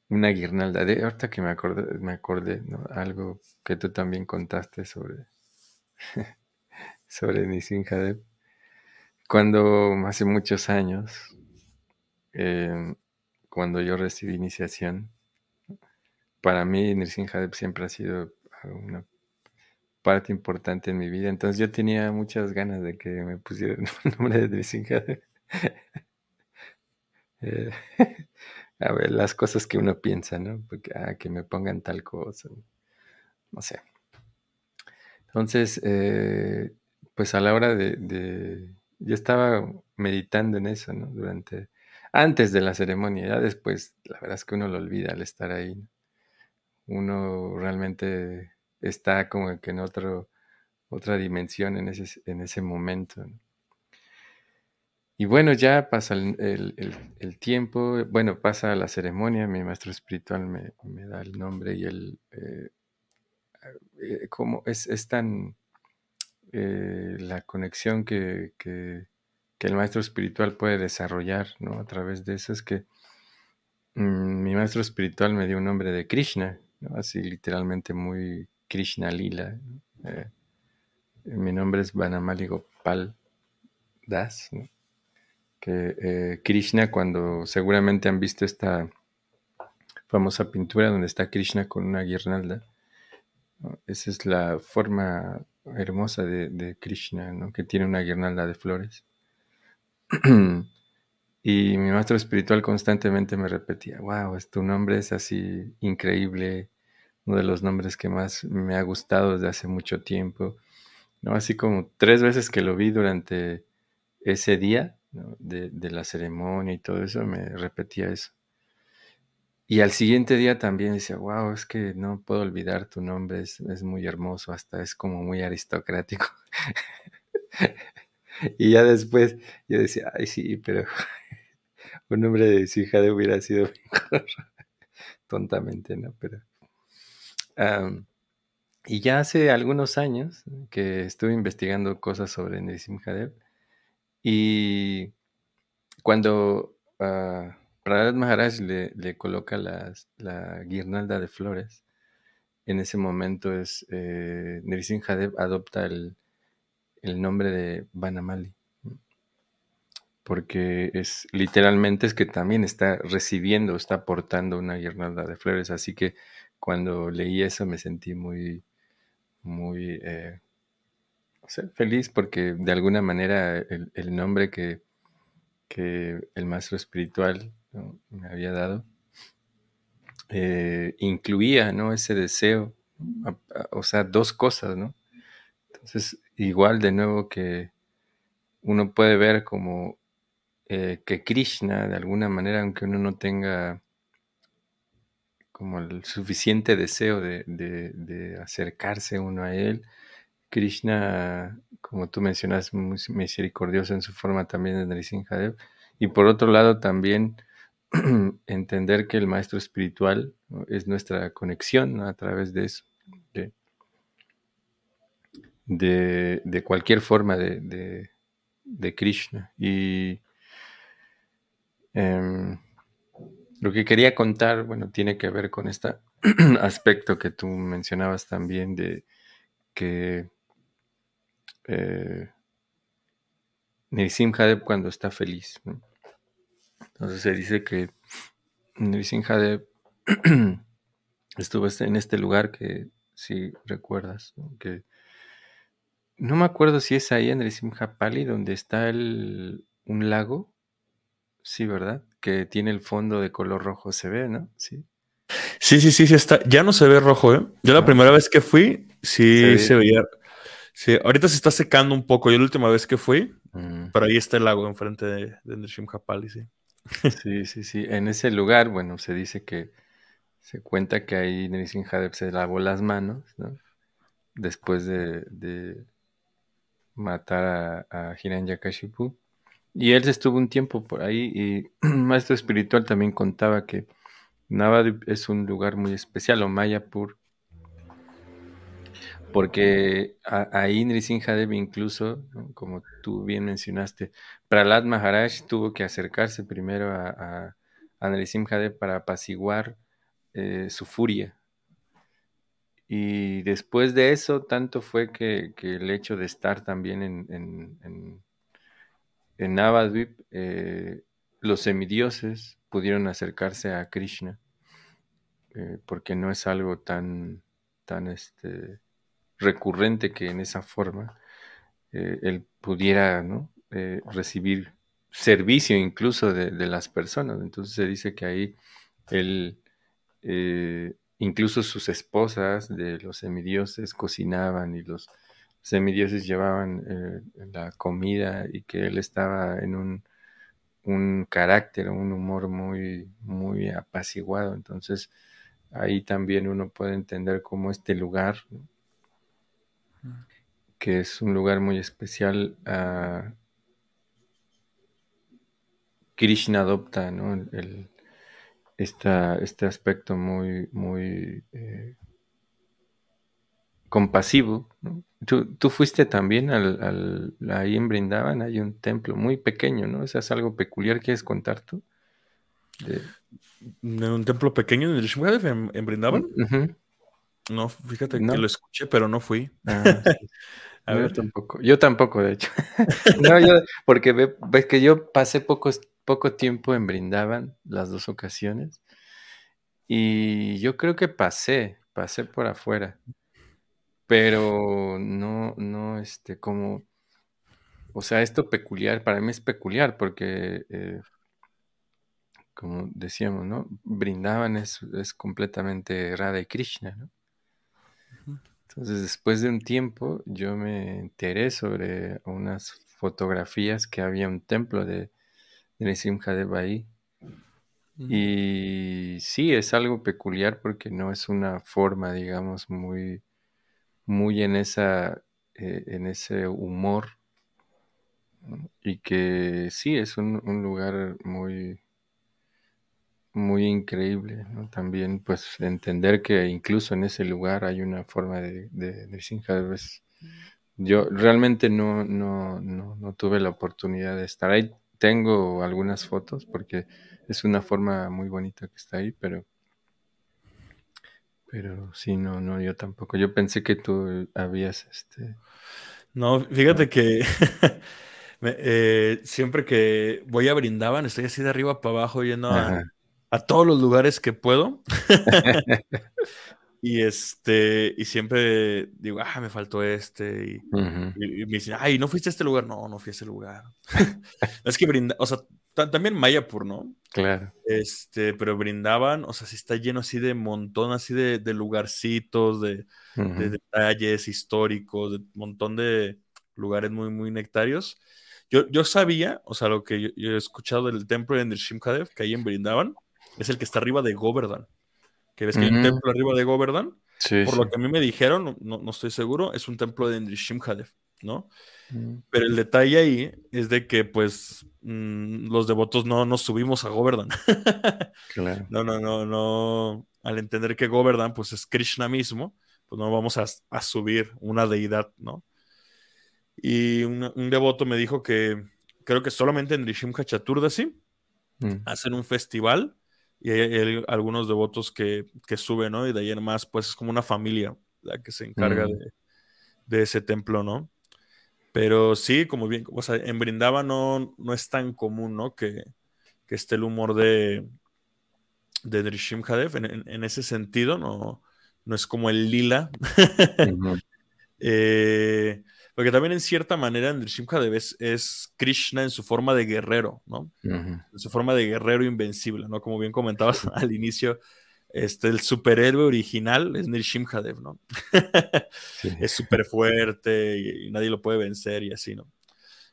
una guirnalda. De, ahorita que me acordé, me acordé algo que tú también contaste sobre, sobre Nisimhadev. Cuando hace muchos años, eh, cuando yo recibí iniciación, para mí Nrisimhadev siempre ha sido una parte importante en mi vida. Entonces yo tenía muchas ganas de que me pusieran el nombre de Nrisimhadev. Eh, a ver, las cosas que uno piensa, ¿no? Porque, ah, que me pongan tal cosa, no sé. Entonces, eh, pues a la hora de, yo estaba meditando en eso, ¿no? Durante, antes de la ceremonia, ya después, la verdad es que uno lo olvida al estar ahí. Uno realmente está como que en otro, otra dimensión en ese, en ese momento. ¿no? Y bueno, ya pasa el, tiempo, bueno, pasa la ceremonia, mi maestro espiritual me, da el nombre y el, eh, eh, como es, es tan eh, la conexión que, el maestro espiritual puede desarrollar, ¿no? A través de eso es que mm, mi maestro espiritual me dio un nombre de Krishna, así literalmente muy Krishna Lila. mi nombre es Vanamali Gopal Das, ¿no? eh, Krishna, cuando seguramente han visto esta famosa pintura donde está Krishna con una guirnalda, esa es la forma hermosa de, Krishna, que tiene una guirnalda de flores. y mi maestro espiritual constantemente me repetía, wow, tu nombre es así increíble, uno de los nombres que más me ha gustado desde hace mucho tiempo. ¿no? Así como tres veces que lo vi durante ese día, de, la ceremonia y todo eso, me repetía eso. Y al siguiente día también decía, wow, es que no puedo olvidar tu nombre, es, muy hermoso, hasta es como muy aristocrático. y ya después yo decía, ay sí, pero un nombre de su hija de hubiera sido mejor. Tontamente, ¿no? Pero... y ya hace algunos años que estuve investigando cosas sobre Nisim Hadev, y cuando uh, Maharaj le, coloca la guirnalda de flores, en ese momento es eh, Hadev adopta el, nombre de Banamali. Porque es literalmente es que también está recibiendo, está aportando una guirnalda de flores. Así que cuando leí eso me sentí muy, muy eh, feliz porque de alguna manera el, nombre que, el maestro espiritual me había dado eh, incluía ¿no? ese deseo, o sea, dos cosas, ¿no? Entonces, igual de nuevo que uno puede ver como eh, que Krishna, de alguna manera, aunque uno no tenga como el suficiente deseo de, de acercarse uno a él, Krishna, como tú mencionas, muy misericordioso en su forma también de Nrisimhadev. Y por otro lado también entender que el maestro espiritual es nuestra conexión a través de eso, de, cualquier forma de, Krishna. Y em, lo que quería contar, bueno, tiene que ver con este aspecto que tú mencionabas también de que eh, Hadev cuando está feliz. Entonces se dice que Nrisim Hadev estuvo este, en este lugar que, si recuerdas, que no me acuerdo si es ahí en Nrisimhapali donde está el, un lago. Sí, ¿verdad? Que tiene el fondo de color rojo, se ve, ¿no? Sí. Sí, sí, sí, sí está. Ya no se ve rojo, ¿eh? Yo la Ah. primera vez que fui, sí Se se, ve- veía. Sí, ahorita se está secando un poco. Yo la última vez que fui, Mm, pero ahí está el lago enfrente de, de Nrishimhapali, sí. Sí, sí, sí. En ese lugar, bueno, se dice que se cuenta que ahí Nrisimhadev se lavó las manos, ¿no? Después de, de matar a, a Hiranyakashipu. Y él estuvo un tiempo por ahí y un maestro espiritual también contaba que Navadvip es un lugar muy especial, o Mayapur, porque ahí Nrisimhadev incluso, como tú bien mencionaste, Prahlad Maharaj tuvo que acercarse primero a, a, a para apaciguar eh, su furia. Y después de eso, tanto fue que, que el hecho de estar también en, en Navadvip, eh, los semidioses pudieron acercarse a Krishna, eh, porque no es algo tan, tan este, recurrente que en esa forma eh, él pudiera recibir servicio incluso de, de, las personas. Entonces se dice que ahí él, incluso sus esposas de los semidioses cocinaban y los semidioses llevaban eh, la comida y que él estaba en un, un carácter, un humor muy, muy apaciguado. Entonces ahí también uno puede entender cómo este lugar, que es un lugar muy especial, uh, Krishna adopta ¿no? el, esta, este aspecto muy, muy eh, compasivo. ¿no? ¿Tú, ¿Tú, fuiste también al, al, ahí en Brindaban, hay un templo muy pequeño, ¿no? Eso es algo peculiar, ¿quieres contar tú? De... ¿Un templo pequeño en el en, en Brindaban? Uh -huh. No, fíjate ¿No? que lo escuché, pero no fui. Ah, sí. A no, ver. Yo tampoco, yo tampoco, de hecho. no, yo, porque ve, ves que yo pasé poco, poco tiempo en Brindaban, las dos ocasiones, y yo creo que pasé, pasé por afuera, pero no, no, este, como, o sea, esto peculiar, para mí es peculiar, porque, eh, como decíamos, ¿no? Brindaban es, es completamente Radha y Krishna, ¿no? Entonces, después de un tiempo, yo me enteré sobre unas fotografías que había un templo de, de ahí. -huh. Y sí, es algo peculiar porque no es una forma, digamos, muy, muy en, esa, eh, en ese humor. Y que sí, es un, un lugar muy, muy increíble. También, pues, entender que incluso en ese lugar hay una forma de, de, de. Yo realmente no, no, no, no, tuve la oportunidad de estar ahí. Tengo algunas fotos porque es una forma muy bonita que está ahí, pero, pero sí, no, no, yo tampoco. Yo pensé que tú habías, este... No, fíjate que me, eh, siempre que voy a Brindaban, estoy así de arriba para abajo yendo a, a todos los lugares que puedo. y este, y siempre digo, ah, me faltó este. Y, uh -huh. y, y, me dicen, ay, ¿no fuiste a este lugar? No, no fui a ese lugar. es que brinda, o sea, también Mayapur, ¿no? Claro. Este, pero brindaban, o sea, sí está lleno así de montón, así de, de lugarcitos, de, uh -huh. de, detalles históricos, de montón de lugares muy, muy nectarios. Yo, yo sabía, o sea, lo que yo, yo he escuchado del templo de Nrishimhadev, que ahí en Brindaban, es el que está arriba de Govardhan. Que ves que uh -huh. hay un templo arriba de Govardhan. Sí, Por sí. lo que a mí me dijeron, no, no estoy seguro, es un templo de Nrishimhadev, ¿no? Uh -huh. Pero el detalle ahí es de que, pues, mmm, los devotos no nos subimos a Govardhan. claro. No, no, no, no. Al entender que Govardhan, pues, es Krishna mismo, pues no vamos a, a subir una deidad, ¿no? Y un, un, devoto me dijo que creo que solamente en Rishim Chaturdasi Mm. hacen un festival y hay, hay algunos devotos que, que, suben, ¿no? Y de ahí en más, pues es como una familia la que se encarga Mm. de, de, ese templo, ¿no? Pero sí, como bien, o sea, en Brindaba no, no es tan común, ¿no? Que, que esté el humor de, de Drishim Hadev en, en, en, ese sentido, no, no es como el lila. Eh, porque también en cierta manera Nrsimhadev es, es Krishna en su forma de guerrero, ¿no? En su forma de guerrero invencible, ¿no? Como bien comentabas al inicio, este, el superhéroe original es Nrsimhadev, ¿no? es súper fuerte y, nadie lo puede vencer y así, ¿no?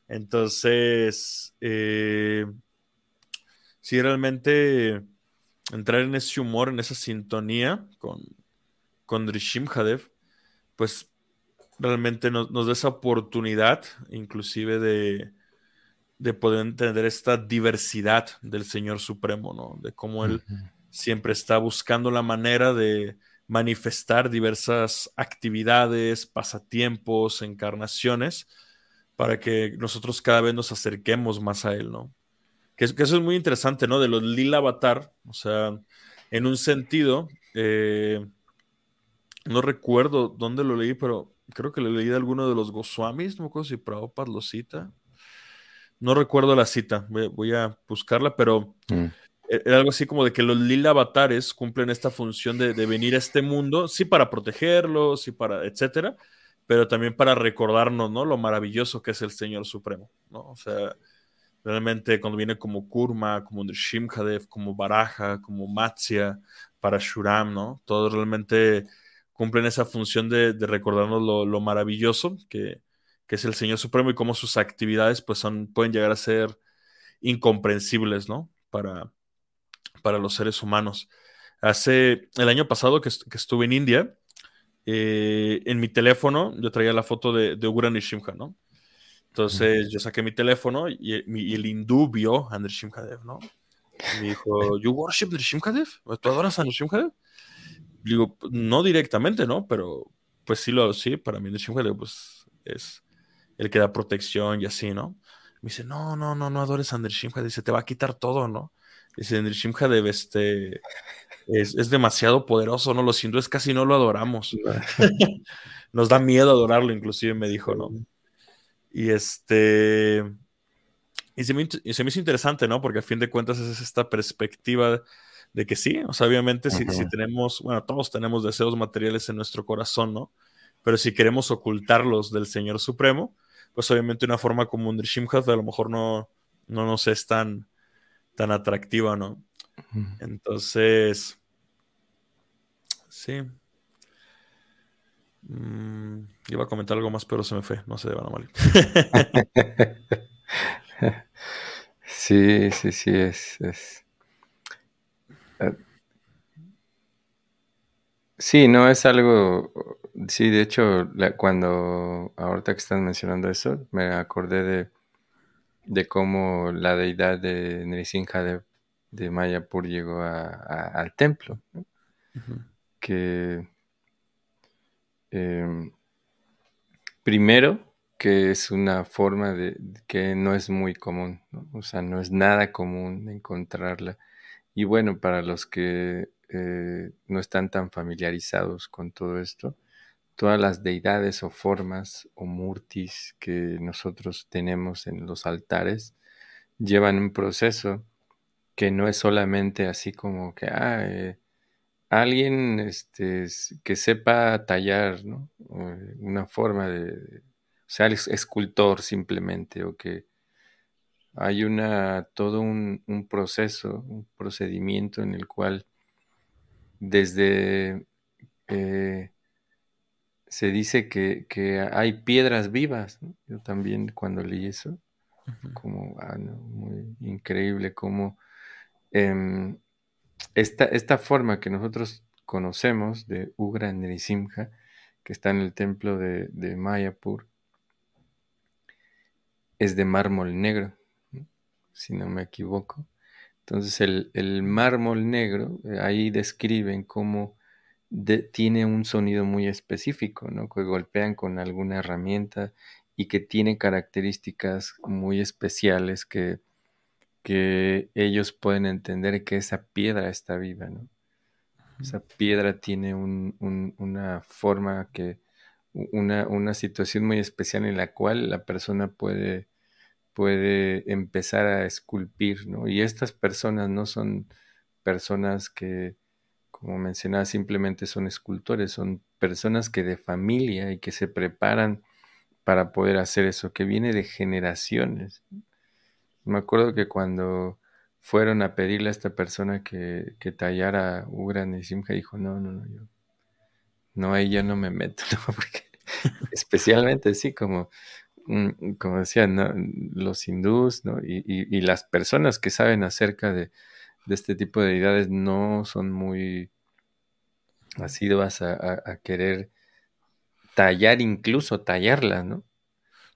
Entonces, eh, sí, realmente entrar en ese humor, en esa sintonía con, con pues realmente nos, da esa oportunidad, inclusive de, de, poder entender esta diversidad del Señor Supremo, ¿no? De cómo Él siempre está buscando la manera de manifestar diversas actividades, pasatiempos, encarnaciones, para que nosotros cada vez nos acerquemos más a Él, ¿no? Que, eso es muy interesante, ¿no? De los lila avatar, o sea, en un sentido, eh, no recuerdo dónde lo leí, pero creo que le leí de alguno de los Goswamis, no me acuerdo si Prabhupada lo cita. No recuerdo la cita, voy, a buscarla, pero mm. e-, era algo así como de que los lila avatares cumplen esta función de, venir a este mundo, sí para protegerlos, sí para, etcétera, pero también para recordarnos, ¿no? Lo maravilloso que es el Señor Supremo, ¿no? O sea, realmente cuando viene como Kurma, como Nrishimhadev, como Baraja, como Matsya, para Shuram, ¿no? Todo realmente cumplen esa función de, recordarnos lo, maravilloso que, es el Señor Supremo y cómo sus actividades pues son, pueden llegar a ser incomprensibles, ¿no? Para, para los seres humanos. Hace el año pasado que, estuve en India, eh, en mi teléfono yo traía la foto de, de Ugra Nishimha, ¿no? Entonces yo saqué mi teléfono y, el hindú vio a Nrishimhadev, ¿no? Y me dijo, ¿You worship Nrishimhadev? ¿Tú adoras a Nrishimhadev? Digo, no directamente, ¿no? Pero pues sí lo sí, para mí Nishimhadev pues es el que da protección y así, ¿no? Me dice, no, no, no, no adores a Nrishimhadev, dice, te va a quitar todo, ¿no? Dice, Nrishimhadev este, es, es demasiado poderoso, ¿no? Los hindúes casi no lo adoramos. Nos da miedo adorarlo, inclusive me dijo, ¿no? Y este... Y se, me, y se me hizo interesante, ¿no? Porque a fin de cuentas es esta perspectiva de que sí, o sea, obviamente si, tenemos, bueno, todos tenemos deseos materiales en nuestro corazón, ¿no? Pero si queremos ocultarlos del Señor Supremo, pues obviamente una forma como un Drishimhat a lo mejor no, no nos es tan, tan atractiva, ¿no? Entonces, sí. Mm, iba a comentar algo más, pero se me fue, no se van a mal. sí, sí, sí, es, es Sí, no es algo, sí, de hecho, cuando ahorita que están mencionando eso, me acordé de, de cómo la deidad de Nrisimha de, de Mayapur llegó al templo, que em, primero que es una forma de que no es muy común, o sea, no es nada común encontrarla y bueno, para los que eh, no están tan familiarizados con todo esto, todas las deidades o formas o murtis que nosotros tenemos en los altares llevan un proceso que no es solamente así como que ah, eh, alguien este, que sepa tallar, ¿no? una forma de, o sea, escultor simplemente, o que hay una, todo un, proceso, un procedimiento en el cual desde eh, se dice que, hay piedras vivas. Yo también cuando leí eso, como ah, muy increíble como em, esta, esta, forma que nosotros conocemos de Ugra Nrisimha, que está en el templo de, de Mayapur, es de mármol negro si no me equivoco. Entonces el, mármol negro, eh, ahí describen cómo tiene un sonido muy específico, ¿no? que golpean con alguna herramienta y que tiene características muy especiales que, que ellos pueden entender que esa piedra está viva. ¿no? Esa piedra tiene una forma que, una, una situación muy especial en la cual la persona puede puede empezar a esculpir, ¿no? Y estas personas no son personas que, como mencionaba, simplemente son escultores, son personas que de familia y que se preparan para poder hacer eso, que viene de generaciones. Me acuerdo que cuando fueron a pedirle a esta persona que, que tallara Ugran y Simha, dijo, no, no, no, yo, no, ahí ya no me meto, porque especialmente sí, como, como decían, los hindús ¿no? y, y, las personas que saben acerca de, de, este tipo de deidades no son muy asiduas a, a, querer tallar, incluso tallarlas, ¿no?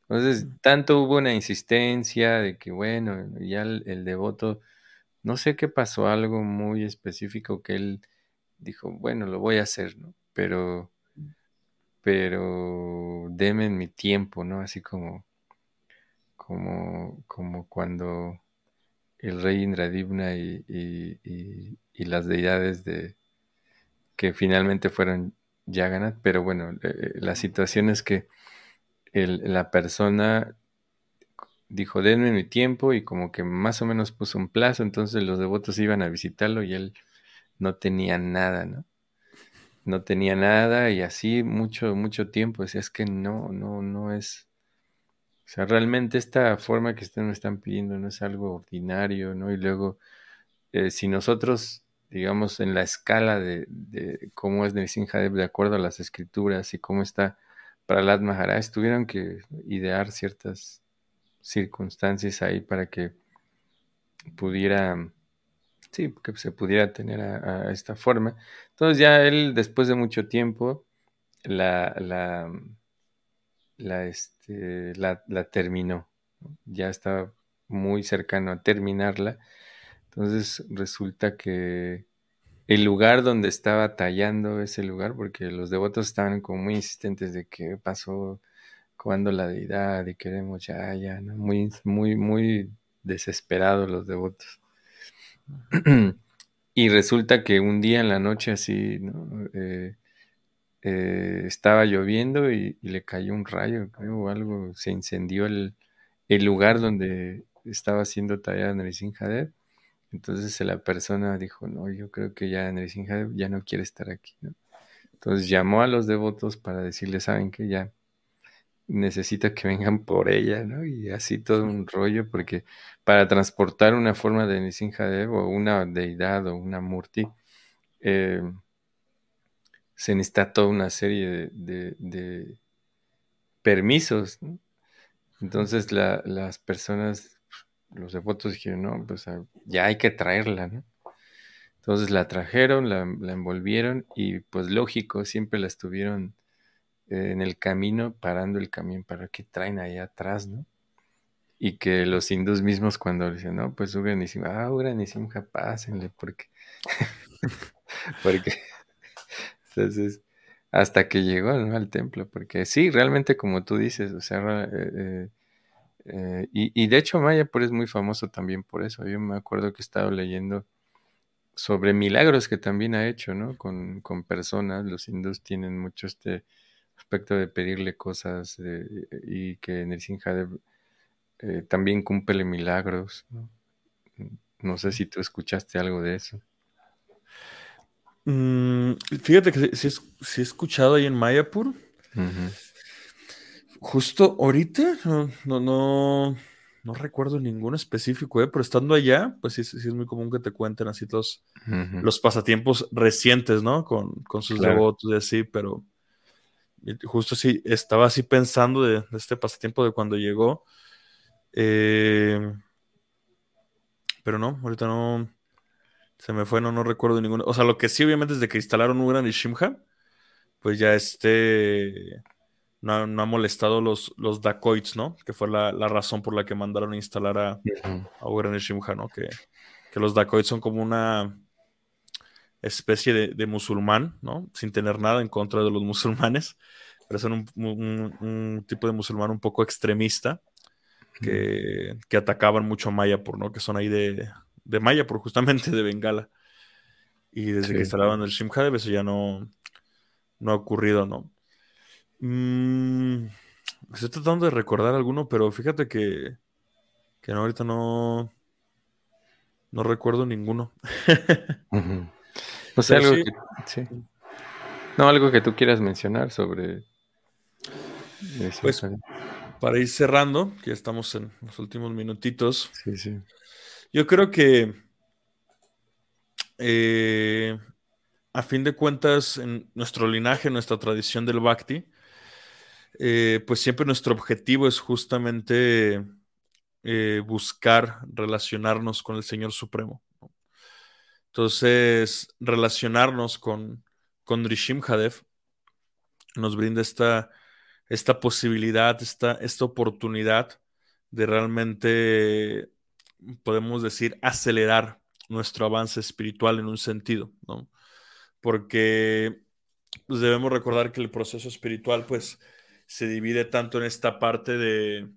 Entonces, tanto hubo una insistencia de que, bueno, ya el, devoto, no sé qué pasó, algo muy específico que él dijo, bueno, lo voy a hacer, ¿no? Pero, pero deme mi tiempo, ¿no? Así como, como, como cuando el rey Indradivna y, y, y, las deidades de que finalmente fueron Yaganat, pero bueno, eh, la situación es que la persona dijo, denme mi tiempo y como que más o menos puso un plazo, entonces los devotos iban a visitarlo y él no tenía nada, ¿no? No tenía nada y así mucho, mucho tiempo. Decía, es que no, no, no es... O sea, realmente esta forma que ustedes me están pidiendo no es algo ordinario, ¿no? Y luego, eh, si nosotros, digamos, en la escala de, de cómo es Nrisimhadev de acuerdo a las escrituras y cómo está para las Maharaj tuvieron que idear ciertas circunstancias ahí para que pudiera, sí, que se pudiera tener a, esta forma. Entonces ya él, después de mucho tiempo, la, la, la, este, la, la terminó. Ya estaba muy cercano a terminarla. Entonces resulta que el lugar donde estaba tallando ese lugar, porque los devotos estaban como muy insistentes de qué pasó, cuando la deidad y queremos ya, ya, ¿no? Muy, muy, muy desesperados los devotos. y resulta que un día en la noche así, ¿no? Eh, eh, estaba lloviendo y, le cayó un rayo, creo, o algo, se incendió el, el lugar donde estaba siendo tallada Nrisimhadev entonces la persona dijo, no, yo creo que ya Nrisimha ya no quiere estar aquí. Entonces llamó a los devotos para decirles, saben que ya necesita que vengan por ella, ¿no? Y así todo un rollo, porque para transportar una forma de Nrisimhadev o una deidad o una murti, eh, se necesita toda una serie de, permisos. Entonces las personas los devotos dijeron, no, pues ah, ya hay que traerla, ¿no? Entonces la trajeron, la, envolvieron y pues lógico, siempre la estuvieron eh, en el camino, parando el camión para que traen ahí atrás, ¿no? Y que los hindús mismos cuando dicen, no, pues Ugranísima, ah, Ugranísima, pásenle, porque, porque, entonces, hasta que llegó al templo, porque sí, realmente como tú dices, o sea, eh, eh eh, y, de hecho Mayapur es muy famoso también por eso. Yo me acuerdo que estaba leyendo sobre milagros que también ha hecho, ¿no? Con, personas. Los hindús tienen mucho este aspecto de pedirle cosas y que en el eh, también cumple milagros. ¿no? sé si tú escuchaste algo de eso. Mm, fíjate que sí, he escuchado ahí en Mayapur. Justo ahorita no, no, no, recuerdo ninguno específico, ¿eh? pero estando allá, pues sí, sí, es muy común que te cuenten así los, los pasatiempos recientes, ¿no? Con, con sus devotos y así, pero justo sí, estaba así pensando de, este pasatiempo de cuando llegó. Eh, pero no, ahorita no. Se me fue, no, no recuerdo ninguno. O sea, lo que sí, obviamente, desde que instalaron Uran y Shimha, pues ya este no, ha molestado los, los dacoits, ¿no? Que fue la, razón por la que mandaron a instalar a, uh Shimha, ¿no? Que, los dacoits son como una especie de, musulmán, ¿no? Sin tener nada en contra de los musulmanes, pero son un, tipo de musulmán un poco extremista que, atacaban mucho a Mayapur, ¿no? Que son ahí de, de Mayapur, justamente de Bengala. Y desde que instalaban el Shimha, eso ya no, no ha ocurrido, ¿no? Mm, estoy tratando de recordar alguno, pero fíjate que, que ahorita no, no recuerdo ninguno. No sé, algo que, sí. No, algo que tú quieras mencionar sobre... Pues, para ir cerrando, que estamos en los últimos minutitos. Sí, sí. Yo creo que eh, a fin de cuentas, en nuestro linaje, nuestra tradición del Bhakti, eh, pues siempre nuestro objetivo es justamente eh, buscar relacionarnos con el Señor Supremo. Entonces, relacionarnos con, con Rishim Hadev nos brinda esta, esta posibilidad, esta, esta oportunidad de realmente, podemos decir, acelerar nuestro avance espiritual en un sentido, ¿no? porque pues, debemos recordar que el proceso espiritual pues se divide tanto en esta parte de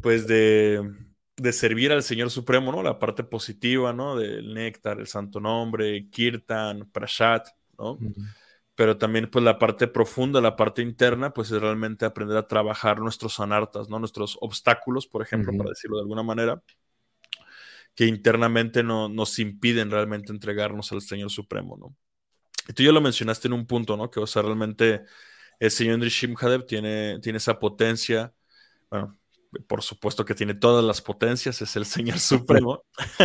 pues de, servir al Señor Supremo, ¿no? La parte positiva, ¿no? Del néctar, el santo nombre, kirtan, prashat, ¿no? Pero también pues la parte profunda, la parte interna, pues es realmente aprender a trabajar nuestros anartas, ¿no? Nuestros obstáculos, por ejemplo, para decirlo de alguna manera, que internamente no, nos impiden realmente entregarnos al Señor Supremo, ¿no? Y tú ya lo mencionaste en un punto, ¿no? Que, o sea, realmente el señor Nrishim tiene, tiene esa potencia, bueno, por supuesto que tiene todas las potencias, es el Señor Supremo,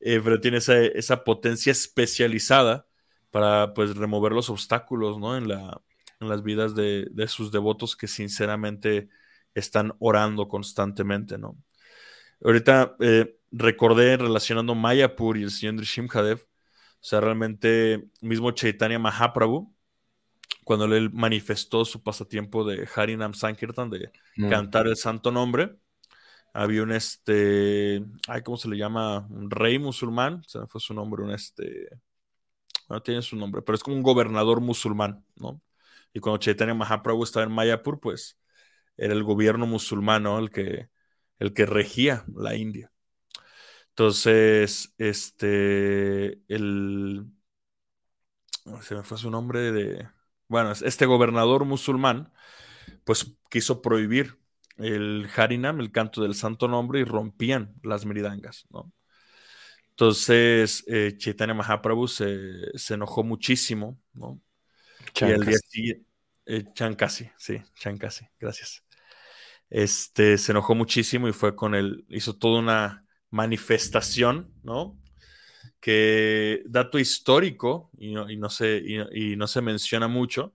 eh, pero tiene esa, potencia especializada para, pues, remover los obstáculos, ¿no? En, la, en las vidas de, sus devotos que sinceramente están orando constantemente, ¿no? Ahorita eh, recordé relacionando Mayapur y el señor Nrishim o sea, realmente mismo Chaitanya Mahaprabhu, cuando él manifestó su pasatiempo de Harinam Sankirtan, de cantar el santo nombre, había un este, ay, ¿cómo se le llama? Un rey musulmán, o sea, fue su nombre, un este, no tiene su nombre, pero es como un gobernador musulmán, ¿no? Y cuando Chaitanya Mahaprabhu estaba en Mayapur, pues era el gobierno musulmán, ¿no? El que, el que regía la India. Entonces, este, el, se me fue su nombre de, bueno, este gobernador musulmán, pues quiso prohibir el Harinam, el canto del santo nombre, y rompían las meridangas, ¿no? Entonces, eh, Chaitanya Mahaprabhu se, enojó muchísimo, ¿no? Y el día siguiente, eh, Chankasi, sí, Chankasi, gracias. Este, se enojó muchísimo y fue con él, hizo toda una manifestación, ¿no? Que dato histórico, y no, y se, y, no se menciona mucho,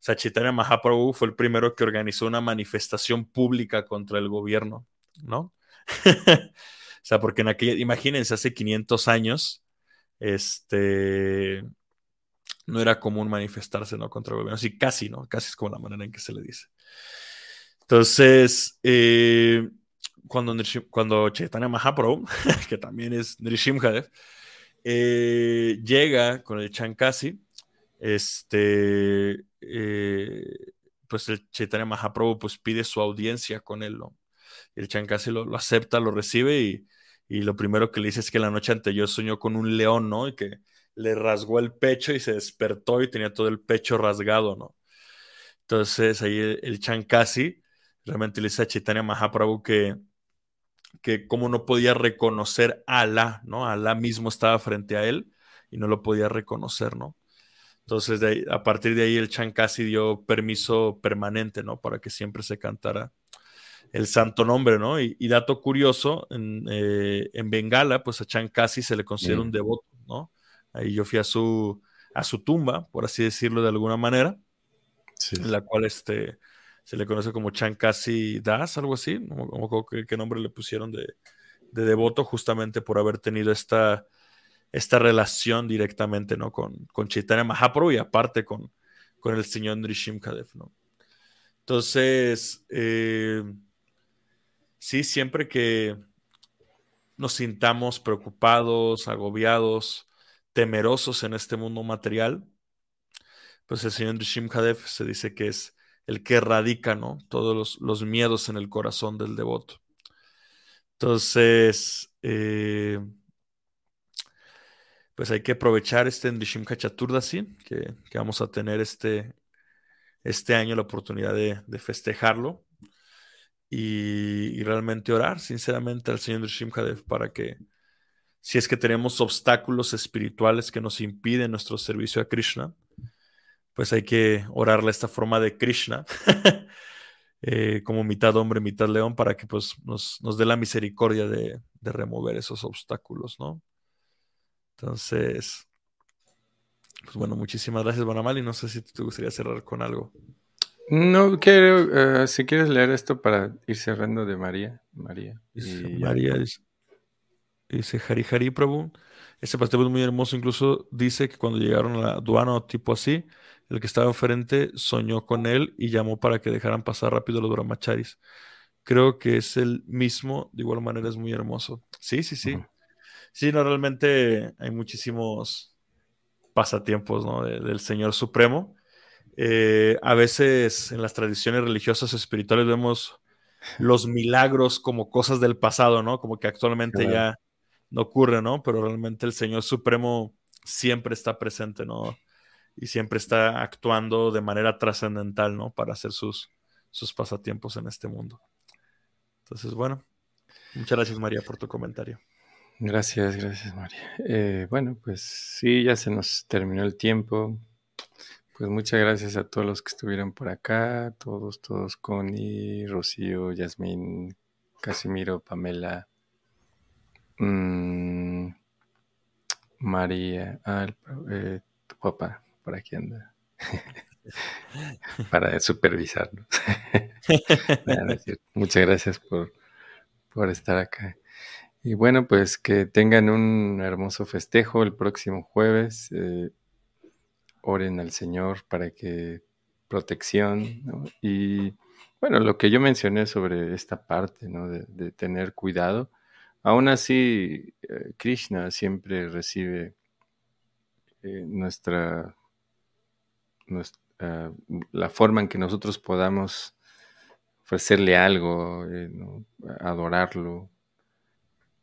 Sachitanya Mahaprabhu fue el primero que organizó una manifestación pública contra el gobierno, ¿no? o sea, porque en aquella, imagínense, hace 500 años, este, no era común manifestarse, ¿no? Contra el gobierno, sí, casi, ¿no? Casi es como la manera en que se le dice. Entonces, eh, cuando, cuando Chaitanya Mahaprabhu, que también es Nrishim eh, llega con el Chankasi, este, eh, pues el Chaitanya Mahaprabhu pues pide su audiencia con él, ¿no? El Chankasi lo, acepta, lo recibe y, y, lo primero que le dice es que la noche anterior soñó con un león, ¿no? Y que le rasgó el pecho y se despertó y tenía todo el pecho rasgado, ¿no? Entonces ahí el, el Chankasi realmente le dice a Chaitanya Mahaprabhu que, que como no podía reconocer a Alá, ¿no? Alá mismo estaba frente a él y no lo podía reconocer, ¿no? Entonces, a partir de ahí el Chankasi dio permiso permanente, ¿no? Para que siempre se cantara el santo nombre, ¿no? Y, dato curioso, en, eh, en, Bengala, pues a Chankasi se le considera un devoto, ¿no? Ahí yo fui a su, a su tumba, por así decirlo de alguna manera, en la cual este, se le conoce como Chankasi Das, algo así, no qué, nombre le pusieron de, devoto justamente por haber tenido esta, esta relación directamente ¿no? con, con Chaitanya Mahaprabhu y aparte con, con el señor Nrishim Kadev. ¿no? Entonces, eh, sí, siempre que nos sintamos preocupados, agobiados, temerosos en este mundo material, pues el señor Nrishim Kadev se dice que es el que erradica ¿no? todos los, miedos en el corazón del devoto. Entonces, eh, pues hay que aprovechar este Nrishim Kachaturdasi, que, que vamos a tener este, este año la oportunidad de, festejarlo y, realmente orar sinceramente al Señor Nrishim para que si es que tenemos obstáculos espirituales que nos impiden nuestro servicio a Krishna, pues hay que orarle de esta forma de Krishna, eh, como mitad hombre, mitad león, para que pues, nos, dé la misericordia de, remover esos obstáculos, ¿no? Entonces, pues bueno, muchísimas gracias, Banamal, y no sé si te gustaría cerrar con algo. No, quiero, eh, si quieres leer esto para ir cerrando de María. María. María dice, dice Hari Hari Prabhu. Ese pastel es muy hermoso. Incluso dice que cuando llegaron a la aduana o tipo así, el que estaba enfrente soñó con él y llamó para que dejaran pasar rápido los brahmacharis. Creo que es el mismo. De igual manera es muy hermoso. Sí, sí, sí. Sí, no, realmente hay muchísimos pasatiempos ¿no? del Señor Supremo. Eh, a veces en las tradiciones religiosas espirituales vemos los milagros como cosas del pasado, ¿no? Como que actualmente ya no ocurre, ¿no? Pero realmente el Señor Supremo siempre está presente, ¿no? Y siempre está actuando de manera trascendental, ¿no? Para hacer sus, sus pasatiempos en este mundo. Entonces, bueno, muchas gracias María por tu comentario. Gracias, gracias María. Eh, bueno, pues sí, ya se nos terminó el tiempo. Pues muchas gracias a todos los que estuvieron por acá, todos, todos, Connie, Rocío, Yasmín, Casimiro, Pamela, mm, María, ah, eh, tu papá, por aquí anda, para supervisarnos. muchas gracias por, por estar acá. Y bueno, pues que tengan un hermoso festejo el próximo jueves. Eh, oren al Señor para que protección, Y bueno, lo que yo mencioné sobre esta parte, ¿no? De, tener cuidado, aún así eh, Krishna siempre recibe eh, nuestra, ah, la forma en que nosotros podamos ofrecerle algo, eh, adorarlo.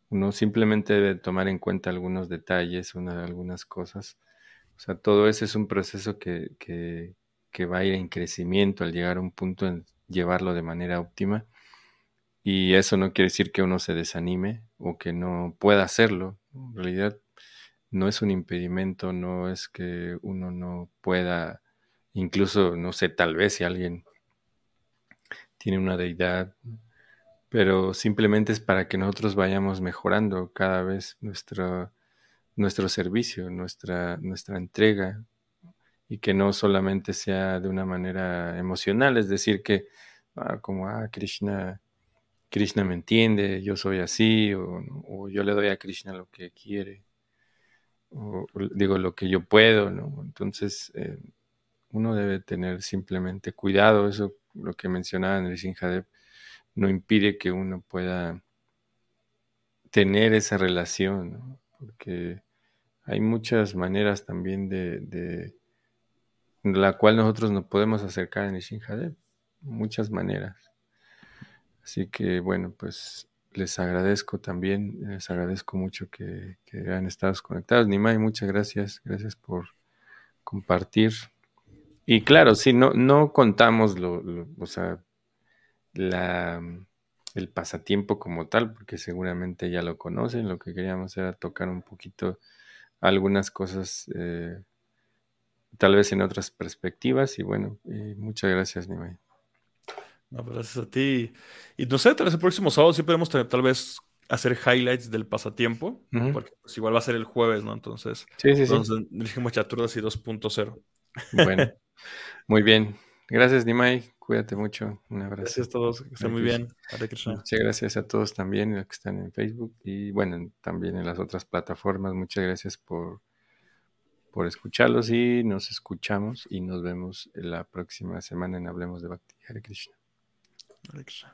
Uno simplemente debe tomar en cuenta algunos detalles, una, algunas cosas o sea, todo eso es un proceso que, va a ir en crecimiento al llegar a un punto en llevarlo de manera óptima. Y eso no quiere decir que uno se desanime o que no pueda hacerlo. En realidad no es un impedimento, no es que uno no pueda, incluso, no sé, tal vez si alguien tiene una deidad, pero simplemente es para que nosotros vayamos mejorando cada vez nuestra nuestro servicio, nuestra, nuestra entrega, y que no solamente sea de una manera emocional, es decir, que ah, como, ah, Krishna, Krishna me entiende, yo soy así, o, yo le doy a Krishna lo que quiere, o, digo lo que yo puedo, ¿no? Entonces, eh, uno debe tener simplemente cuidado, eso lo que mencionaba Nrisimhadev, no impide que uno pueda tener esa relación, ¿no? porque hay muchas maneras también de, la cual nosotros nos podemos acercar en Ishinhadev, muchas maneras. Así que bueno, pues les agradezco también, les agradezco mucho que, que hayan estado conectados. Nimai, muchas gracias, gracias por compartir. Y claro, sí, no, no contamos lo, o sea, la, el pasatiempo como tal, porque seguramente ya lo conocen. Lo que queríamos era tocar un poquito algunas cosas, eh, tal vez en otras perspectivas. Y bueno, muchas gracias, Nimai. No, pues, gracias a ti. Y no sé, tal vez el próximo sábado sí podemos tal vez hacer highlights del pasatiempo, porque pues, igual va a ser el jueves, ¿no? Entonces, sí, sí, entonces dijimos Chaturdas y 2.0. Bueno, muy bien. Gracias, Nimai. Cuídate mucho. Un abrazo. Gracias a todos. Que estén muy bien. Muchas gracias a todos también, los que están en Facebook y bueno, también en las otras plataformas. Muchas gracias por, por escucharlos y nos escuchamos y nos vemos la próxima semana en Hablemos de Bhakti. Hare Krishna. Hare Krishna.